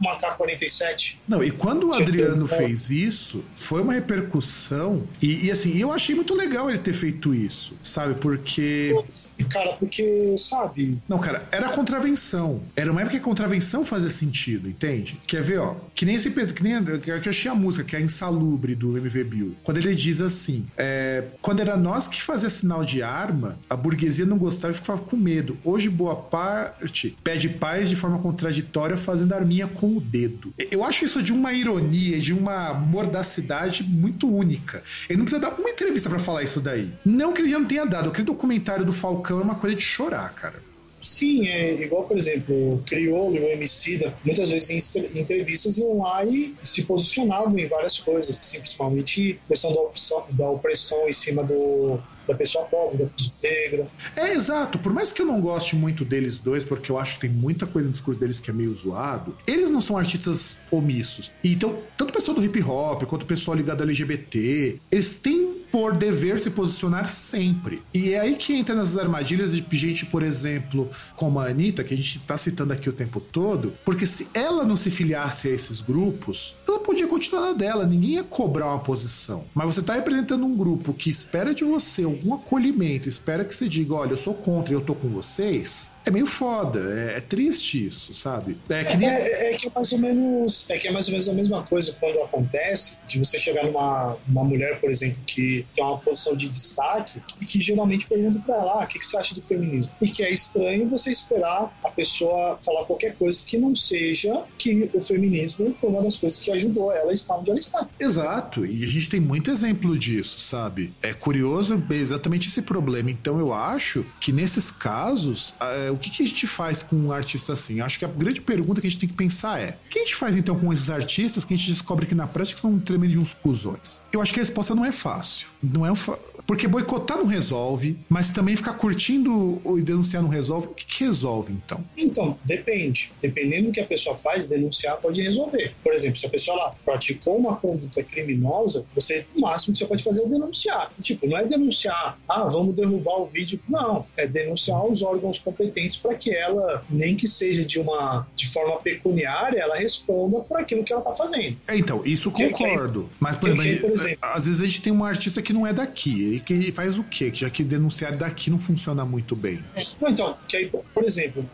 uma K-47. Não, e quando o Adriano fez isso, foi uma repercussão. E, e, assim, eu achei muito legal ele ter feito isso, sabe? Porque. Cara, porque, sabe. Não, cara, era contravenção. Era uma época que a contravenção fazia sentido, entende? Quer ver, ó? Que nem esse. Que nem que eu achei a música, que é a Insalubre do MV Bill. Quando ele diz assim: é, quando era nós que fazia sinal de arma, a burguesia não gostava e ficava com medo. Hoje, boa parte pede paz de forma contraditória, fazendo arminha com o dedo. Eu acho isso de uma ironia, de uma mordacidade muito única. Ele não precisa dar uma entrevista para falar isso daí. Não que ele já não tenha dado. Aquele documentário do Falcão é uma coisa de chorar, cara. Sim, é igual, por exemplo, o Criolo e o Emicida, muitas vezes em entrevistas iam lá e se posicionavam em várias coisas, assim, principalmente questão da, opção, da opressão em cima do, da pessoa pobre, da pessoa negra. É, exato. Por mais que eu não goste muito deles dois, porque eu acho que tem muita coisa no discurso deles que é meio zoado, eles não são artistas omissos. Então, tanto o pessoal do hip hop quanto o pessoal ligado ao LGBT, eles têm por dever se posicionar sempre. E é aí que entra nas armadilhas de gente, por exemplo, como a Anitta, que a gente tá citando aqui o tempo todo, porque se ela não se filiasse a esses grupos, ela podia continuar na dela, ninguém ia cobrar uma posição. Mas você tá representando um grupo que espera de você algum acolhimento, espera que você diga, olha, eu sou contra e eu tô com vocês, é meio foda, é, é, triste isso, sabe? É que, nem... é, é, que é mais ou menos é que é mais ou menos a mesma coisa quando acontece de você chegar numa uma mulher, por exemplo, que tem uma posição de destaque e que geralmente pergunta para ela, ah, o que, que você acha do feminismo? E que é estranho você esperar a pessoa falar qualquer coisa que não seja que o feminismo foi uma das coisas que ajudou ela a estar onde ela está. Exato, e a gente tem muito exemplo disso, sabe? É curioso exatamente esse problema. Então eu acho que nesses casos é, o que, que, a gente faz com um artista assim? Acho que a grande pergunta que a gente tem que pensar é: o que a gente faz então com esses artistas que a gente descobre que na prática são tremendo de uns cuzões? Eu acho que a resposta não é fácil. Não é um fa... Porque boicotar não resolve, mas também ficar curtindo e denunciar não resolve. O que, que, resolve, então? Então, depende. Dependendo do que a pessoa faz, denunciar pode resolver. Por exemplo, se a pessoa lá praticou uma conduta criminosa, você, o máximo que você pode fazer é denunciar. Tipo, não é denunciar, ah, vamos derrubar o vídeo. Não, é denunciar os órgãos competentes para que ela, nem que seja de uma de forma pecuniária, ela responda por aquilo que ela está fazendo. É, então, isso concordo. Que, mas, por, que, por exemplo, às vezes a gente tem uma artista que não é daqui que faz o quê? Já que denunciar daqui não funciona muito bem. Então, que aí, por exemplo,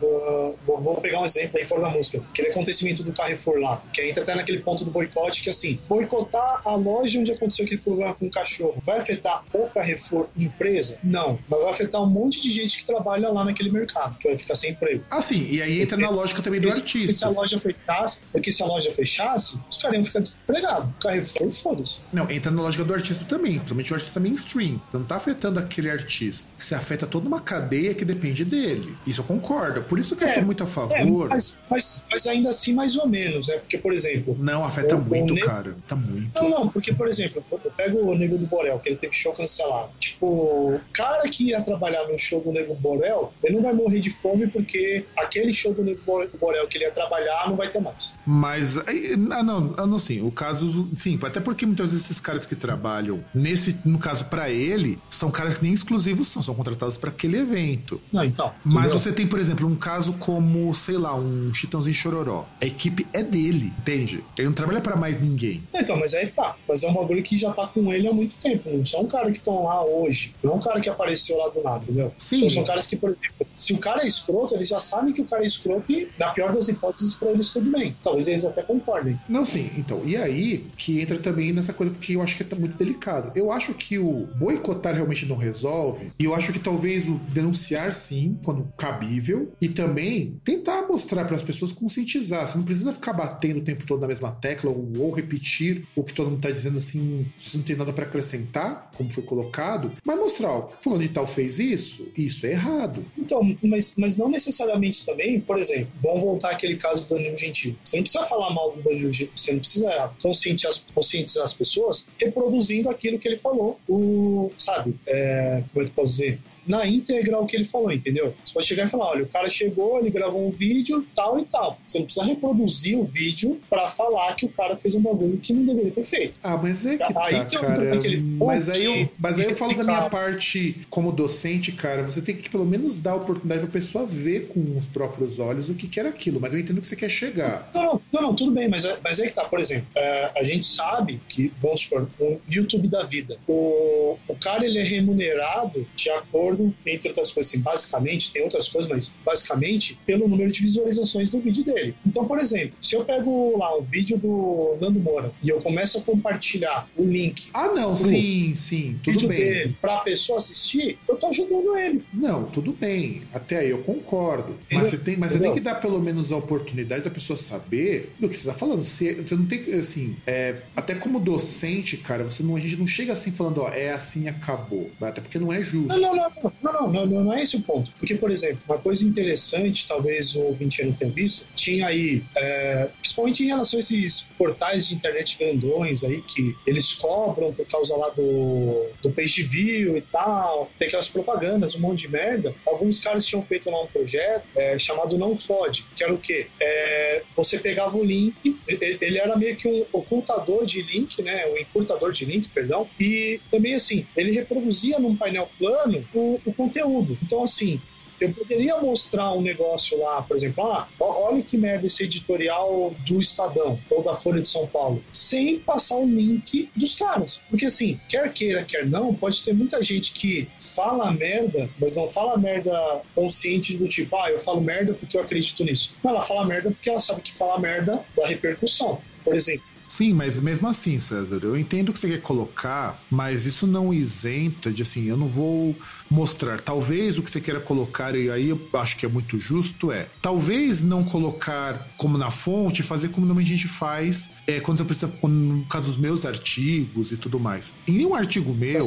vou pegar um exemplo aí fora da música, aquele acontecimento do Carrefour lá, que entra até naquele ponto do boicote, que assim, boicotar a loja onde aconteceu aquele problema com o cachorro, vai afetar o Carrefour empresa? Não, mas vai afetar um monte de gente que trabalha lá naquele mercado, que vai ficar sem emprego. Ah, sim, e aí entra na lógica também do artista. Se a loja fechasse, porque se a loja fechasse, os caras iam ficar desempregados. Carrefour, foda-se. Não, entra na lógica do artista também, principalmente o artista mainstream. Não tá afetando aquele artista. Se afeta toda uma cadeia que depende dele. Isso eu concordo. Por isso que é, eu sou muito a favor. É, mas, mas, mas, ainda assim, mais ou menos, né? Porque, por exemplo. Não, afeta o, muito, o cara. Tá muito. Não, não, porque, por exemplo, eu pego o Nego do Borel, que ele teve show cancelado. Tipo, o cara que ia trabalhar no show do Nego Borel, ele não vai morrer de fome porque aquele show do Nego Borel que ele ia trabalhar não vai ter mais. Mas, ah, não, ah, não, sim. O caso, sim, até porque muitas vezes esses caras que trabalham, nesse, no caso, para ele, dele são caras que nem exclusivos são, são contratados para aquele evento. Não, então. Mas você tem, por exemplo, um caso como, sei lá, um Chitãozinho Chororó. A equipe é dele, entende? Ele não trabalha para mais ninguém. Então, mas aí tá. Mas é um bagulho que já tá com ele há muito tempo. Não são um cara que estão lá hoje. Não é um cara que apareceu lá do nada, entendeu? Sim. Então, são caras que, por exemplo, se o cara é escroto, eles já sabem que o cara é escroto e, na pior das hipóteses, pra eles tudo bem. Talvez eles até concordem. Não, sim. Então, e aí que entra também nessa coisa, porque eu acho que é muito delicado. Eu acho que o boicotar realmente não resolve, e eu acho que talvez o denunciar sim, quando cabível, e também tentar mostrar para as pessoas conscientizar. Você não precisa ficar batendo o tempo todo na mesma tecla ou, ou repetir o que todo mundo está dizendo assim, se não tem nada para acrescentar, como foi colocado, mas mostrar, ó, fulano de tal fez isso, isso é errado. Então, mas, mas não necessariamente também, por exemplo, vamos voltar àquele caso do Danilo Gentil. Você não precisa falar mal do Danilo Gentil, você não precisa conscientizar, conscientizar as pessoas reproduzindo aquilo que ele falou. O sabe, é, como é que eu posso dizer? Na íntegra o que ele falou, entendeu? Você pode chegar e falar, olha, o cara chegou, ele gravou um vídeo, tal e tal. Você não precisa reproduzir o vídeo para falar que o cara fez um bagulho que não deveria ter feito. Ah, mas é que tá, aí cara. Mas aí eu, mas aí eu falo da minha parte como docente, cara, você tem que pelo menos dar a oportunidade pra pessoa ver com os próprios olhos o que, que era aquilo, mas eu entendo que você quer chegar. Não, não, não, não tudo bem, mas, é, mas é que tá, por exemplo, é, a gente sabe que, vamos supor, o YouTube da vida, o, o cara ele é remunerado de acordo, entre outras coisas, assim, basicamente, tem outras coisas, mas basicamente pelo número de visualizações do vídeo dele. Então, por exemplo, se eu pego lá um vídeo do Nando Moura e eu começo a compartilhar o link. Ah, não, sim, sim, tudo bem. Dele pra pessoa assistir, eu tô ajudando ele. Não, tudo bem. Até aí eu concordo. Mas, você tem, mas você tem que dar pelo menos a oportunidade da pessoa saber do que você tá falando. Você, você não tem, assim, é, até como docente, cara, você não, a gente não chega assim falando, ó, é assim, acabou. Até porque não é justo. Não, não, não, não, não, não, não é esse o ponto. Porque, por exemplo, uma coisa interessante, talvez o ouvinte não tenha visto, tinha aí, é, principalmente em relação a esses portais de internet grandões aí, que eles cobram por causa lá do, do page view e tal, tem aquelas propagandas, um monte de merda. Alguns caras tinham feito lá um projeto é, chamado Não Fode, que era o quê? É, você pegava o link, ele, ele, era meio que um ocultador de link, né? Um encurtador de link, perdão, e também assim, ele reproduzia num painel plano o, o conteúdo. Então, assim, eu poderia mostrar um negócio lá, por exemplo, ah, olha que merda esse editorial do Estadão ou da Folha de São Paulo, sem passar o link dos caras. Porque assim, quer queira, quer não, pode ter muita gente que fala merda, mas não fala merda consciente do tipo, ah, eu falo merda porque eu acredito nisso. Ela fala merda porque ela sabe que fala merda da repercussão. Por exemplo, Sim, mas mesmo assim, César, eu entendo o que você quer colocar, mas isso não isenta de assim, eu não vou mostrar. Talvez o que você queira colocar, e aí eu acho que é muito justo, é talvez não colocar como na fonte, fazer como normalmente a gente faz é, quando você precisa, no caso dos meus artigos e tudo mais. Em nenhum artigo meu,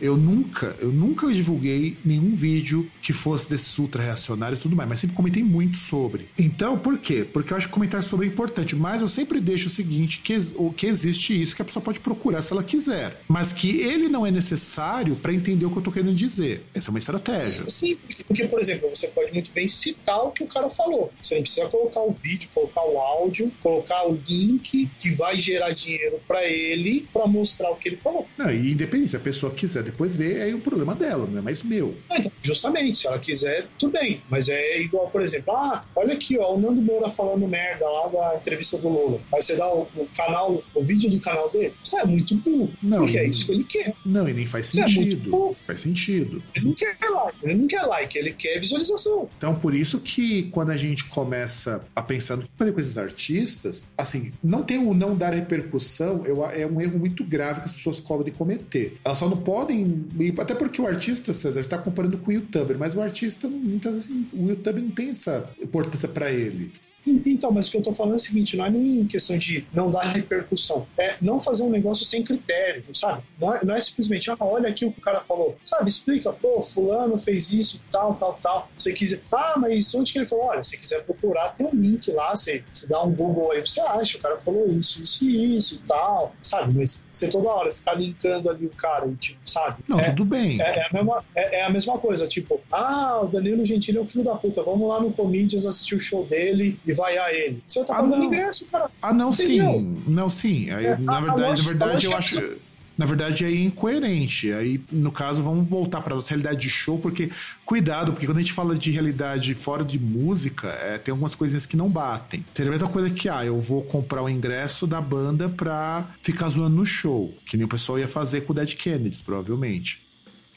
eu nunca, eu nunca divulguei nenhum vídeo que fosse desses ultra reacionários e tudo mais, mas sempre comentei muito sobre. Então, por quê? Porque eu acho que comentar sobre é importante, mas eu sempre deixo o seguinte que, o que existe isso que a pessoa pode procurar se ela quiser, mas que ele não é necessário para entender o que eu tô querendo dizer. Essa é uma estratégia. Sim, porque, por exemplo, você pode muito bem citar o que o cara falou. Você não precisa colocar o vídeo, colocar o áudio, colocar o link que vai gerar dinheiro para ele para mostrar o que ele falou. Não, e independente, se a pessoa quiser depois ver, é o um problema dela, não é mais meu. Ah, então, justamente, se ela quiser, tudo bem. Mas é igual, por exemplo, ah, olha aqui, ó, o Nando Moura falando merda lá da entrevista do Lula. Aí você dá o, o canal, o vídeo do canal dele, isso é muito burro. Não, porque é isso que ele quer. Não, e nem faz sentido. É faz sentido. Ele não quer like, ele não quer like, ele quer visualização. Então, por isso que quando a gente começa a pensar no que fazer com esses artistas, assim, não tem o não dar repercussão, eu, é um erro muito grave que as pessoas cobram de cometer. Elas só não podem. Até porque o artista, César, está comparando com o youtuber, mas o artista, muitas vezes, o youtuber não tem essa importância para ele. Então, mas o que eu tô falando é o seguinte, não é nem questão de não dar repercussão, é não fazer um negócio sem critério, sabe? Não é, não é simplesmente, ah, olha aqui o que o cara falou, sabe? Explica, pô, fulano fez isso, tal, tal, tal. Você quiser, ah, mas onde que ele falou? Olha, se quiser procurar, tem um link lá, você, você dá um Google aí, você acha, o cara falou isso, isso e isso tal, sabe? Mas você toda hora ficar linkando ali o cara e, tipo, sabe? Não, é, tudo bem. É, é, a mesma, é, é, a mesma coisa, tipo, ah, o Danilo Gentili é um filho da puta, vamos lá no Comedians assistir o show dele e vaiar ele. Você tá ah, pagando ingresso, cara. Ah, não, Entendeu? sim. Não, sim. Aí, é, na, verdade, na verdade, eu acho. Na verdade, é incoerente. Aí, no caso, vamos voltar para a realidade de show, porque cuidado, porque quando a gente fala de realidade fora de música, é, tem algumas coisinhas que não batem. Seria a mesma coisa que, ah, eu vou comprar o ingresso da banda pra ficar zoando no show, que nem o pessoal ia fazer com o Dead Kennedys, provavelmente.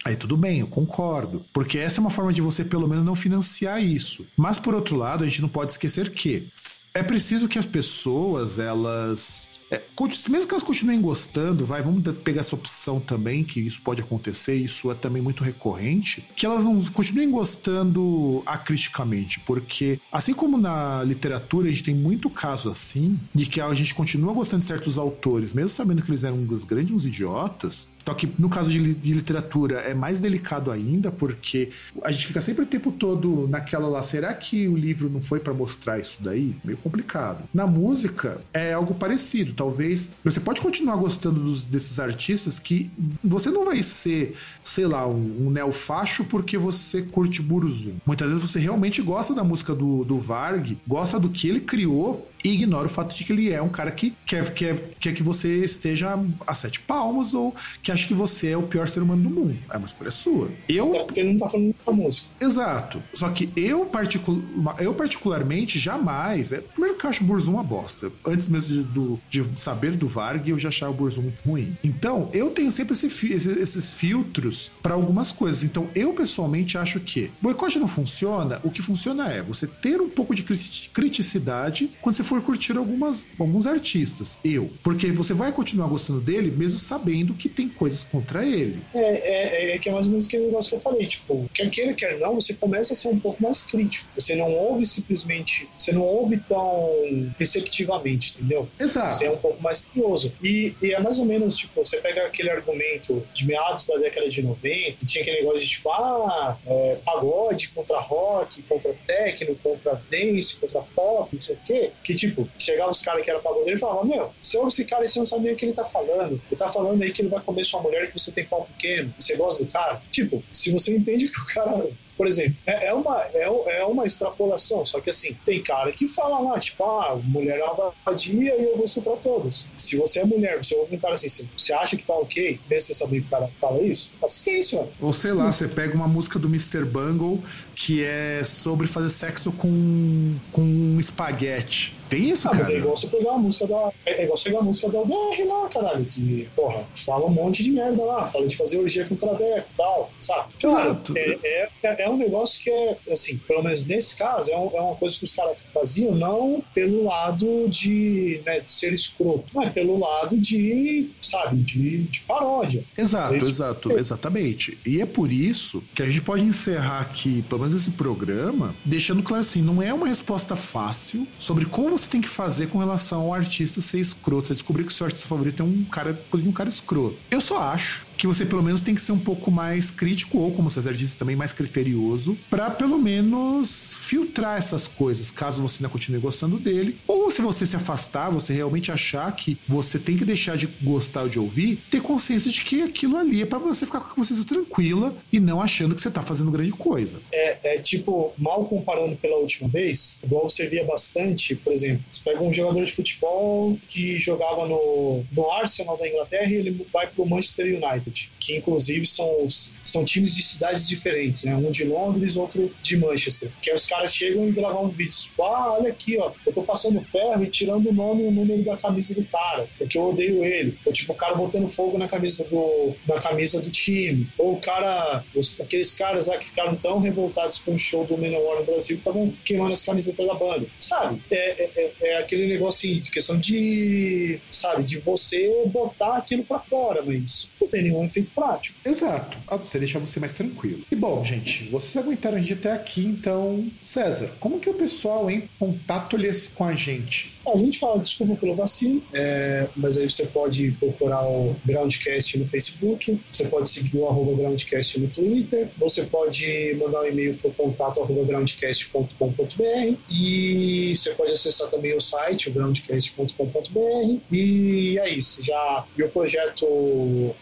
Aí tudo bem, eu concordo. Porque essa é uma forma de você, pelo menos, não financiar isso. Mas, por outro lado, a gente não pode esquecer que é preciso que as pessoas, elas. É, mesmo que elas continuem gostando, vai, vamos pegar essa opção também, que isso pode acontecer, isso é também muito recorrente, que elas não continuem gostando acriticamente, porque assim como na literatura a gente tem muito caso assim, de que a gente continua gostando de certos autores, mesmo sabendo que eles eram uns grandes idiotas, Só que no caso de, de, literatura é mais delicado ainda, porque a gente fica sempre o tempo todo naquela lá, será que o livro não foi para mostrar isso daí? Meio complicado. Na música é algo parecido. Talvez você pode continuar gostando dos, desses artistas que você não vai ser, sei lá, um, um neofacho porque você curte Burzum. Muitas vezes você realmente gosta da música do, do Varg, gosta do que ele criou ignora o fato de que ele é um cara que quer, quer, quer que você esteja a sete palmas ou que acha que você é o pior ser humano do mundo. É uma escolha sua. Eu. É porque ele não tá falando da música. Exato. Só que eu, particu... eu particularmente, jamais. É... Primeiro que eu acho o Burzum uma bosta. Antes mesmo de, do, de saber do Varg, eu já achava o Burzum muito ruim. Então, eu tenho sempre esse fi... esses filtros para algumas coisas. Então, eu pessoalmente acho que boicote não funciona. O que funciona é você ter um pouco de criticidade quando você for for curtir algumas, alguns artistas. Eu. Porque você vai continuar gostando dele mesmo sabendo que tem coisas contra ele. É, é, é que é mais ou menos aquele negócio que eu falei. Tipo, quer queira, quer não, você começa a ser um pouco mais crítico. Você não ouve simplesmente. Você não ouve tão receptivamente, entendeu? Exato. Você é um pouco mais curioso. E, e é mais ou menos, tipo, você pega aquele argumento de meados da década de 90, que tinha aquele negócio de, tipo, ah, é, pagode contra rock, contra techno, contra dance, contra pop, não sei o quê. Que, tipo, tipo, chegava os caras que eram pagodeiro e falavam, meu, você ouve esse cara e você não sabia o que ele tá falando. Ele tá falando aí que ele vai comer sua mulher que você tem pau pequeno, você gosta do cara. Tipo, se você entende que o cara por exemplo, é, é, uma, é, é uma extrapolação, só que assim, tem cara que fala lá, tipo, ah, mulher é uma vadia e eu vou para todas. Se você é mulher, você ouve um cara assim, você acha que tá ok, mesmo você saber que o cara fala isso, paciência, mano. Ou sei lá, você pega uma música do Mr. Bungle que é sobre fazer sexo com, com um espaguete. Tem isso, ah, cara? Mas é igual você pegar a música da. É igual você pegar a música da UDR lá, caralho. Que, porra, fala um monte de merda lá. Fala de fazer orgia com traveco e tal, sabe? Exato. É, é, é, é, um negócio que é, assim, pelo menos nesse caso, é, um, é uma coisa que os caras faziam não pelo lado de, né, de ser escroto, mas pelo lado de, sabe, de, de paródia. Exato, é exato, exatamente. E é por isso que a gente pode encerrar aqui, pelo menos esse programa, deixando claro assim, não é uma resposta fácil sobre como você tem que fazer com relação ao artista ser escroto. Você descobrir que o seu artista favorito é um cara, um cara escroto. Eu só acho que você pelo menos tem que ser um pouco mais crítico, ou como o César disse, também mais criterioso, para pelo menos filtrar essas coisas, caso você ainda continue gostando dele. Ou se você se afastar, você realmente achar que você tem que deixar de gostar ou de ouvir, ter consciência de que aquilo ali é para você ficar com a consciência tranquila e não achando que você tá fazendo grande coisa. É, é tipo, mal comparando pela última vez, igual você via bastante, por exemplo, você pega um jogador de futebol que jogava no, no Arsenal da Inglaterra e ele vai pro Manchester United que inclusive são, são times de cidades diferentes, né? Um de Londres, outro de Manchester. Que aí os caras chegam e gravam um vídeo, tipo, ah, olha aqui, ó, eu tô passando ferro e tirando o nome e o número da camisa do cara, porque eu odeio ele. Ou tipo, o cara botando fogo na camisa do, na camisa do time. Ou o cara, os, aqueles caras lá que ficaram tão revoltados com o show do Menor no Brasil que estavam queimando as camisetas da banda. Sabe? É, é, é, é aquele negócio assim, de questão de, sabe, de você botar aquilo pra fora, mas não tem nenhum efeito prático. Exato. Ah, você deixa você mais tranquilo. E bom, gente, vocês aguentaram a gente até aqui, então, César, como que o pessoal entra em contato com a gente? A gente fala desculpa pelo vacilo, é, mas aí você pode procurar o Groundcast no Facebook, você pode seguir o arroba Groundcast no Twitter, você pode mandar um e-mail para o contato arroba groundcast.com.br e você pode acessar também o site, o groundcast.com.br e é isso. Já, e o projeto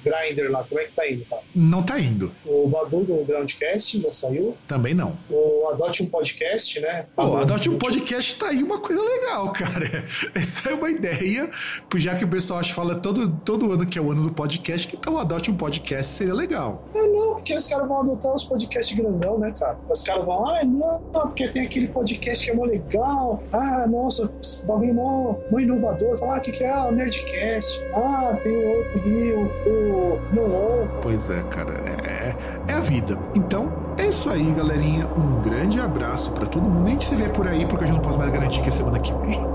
Grinder lá, como é que tá indo, cara? Não tá indo. O Badu do Groundcast já saiu? Também não. O Adote um Podcast, né? O Adote um Podcast tá aí uma coisa legal, cara. Essa é uma ideia, já que o pessoal acha, fala todo, todo ano que é o ano do podcast, que então adote um podcast seria legal. É, não, porque os caras vão adotar os podcasts grandão, né, cara? Os caras vão, ah, não, porque tem aquele podcast que é mó legal. Ah, nossa, bagulho mó, mó inovador. Falar, ah, o que, que é? Ah, o Nerdcast. Ah, tem o outro ali, o, o Não Pois é, cara, é, é a vida. Então, é isso aí, galerinha. Um grande abraço para todo mundo. A gente se vê por aí, porque eu já não posso mais garantir que é semana que vem.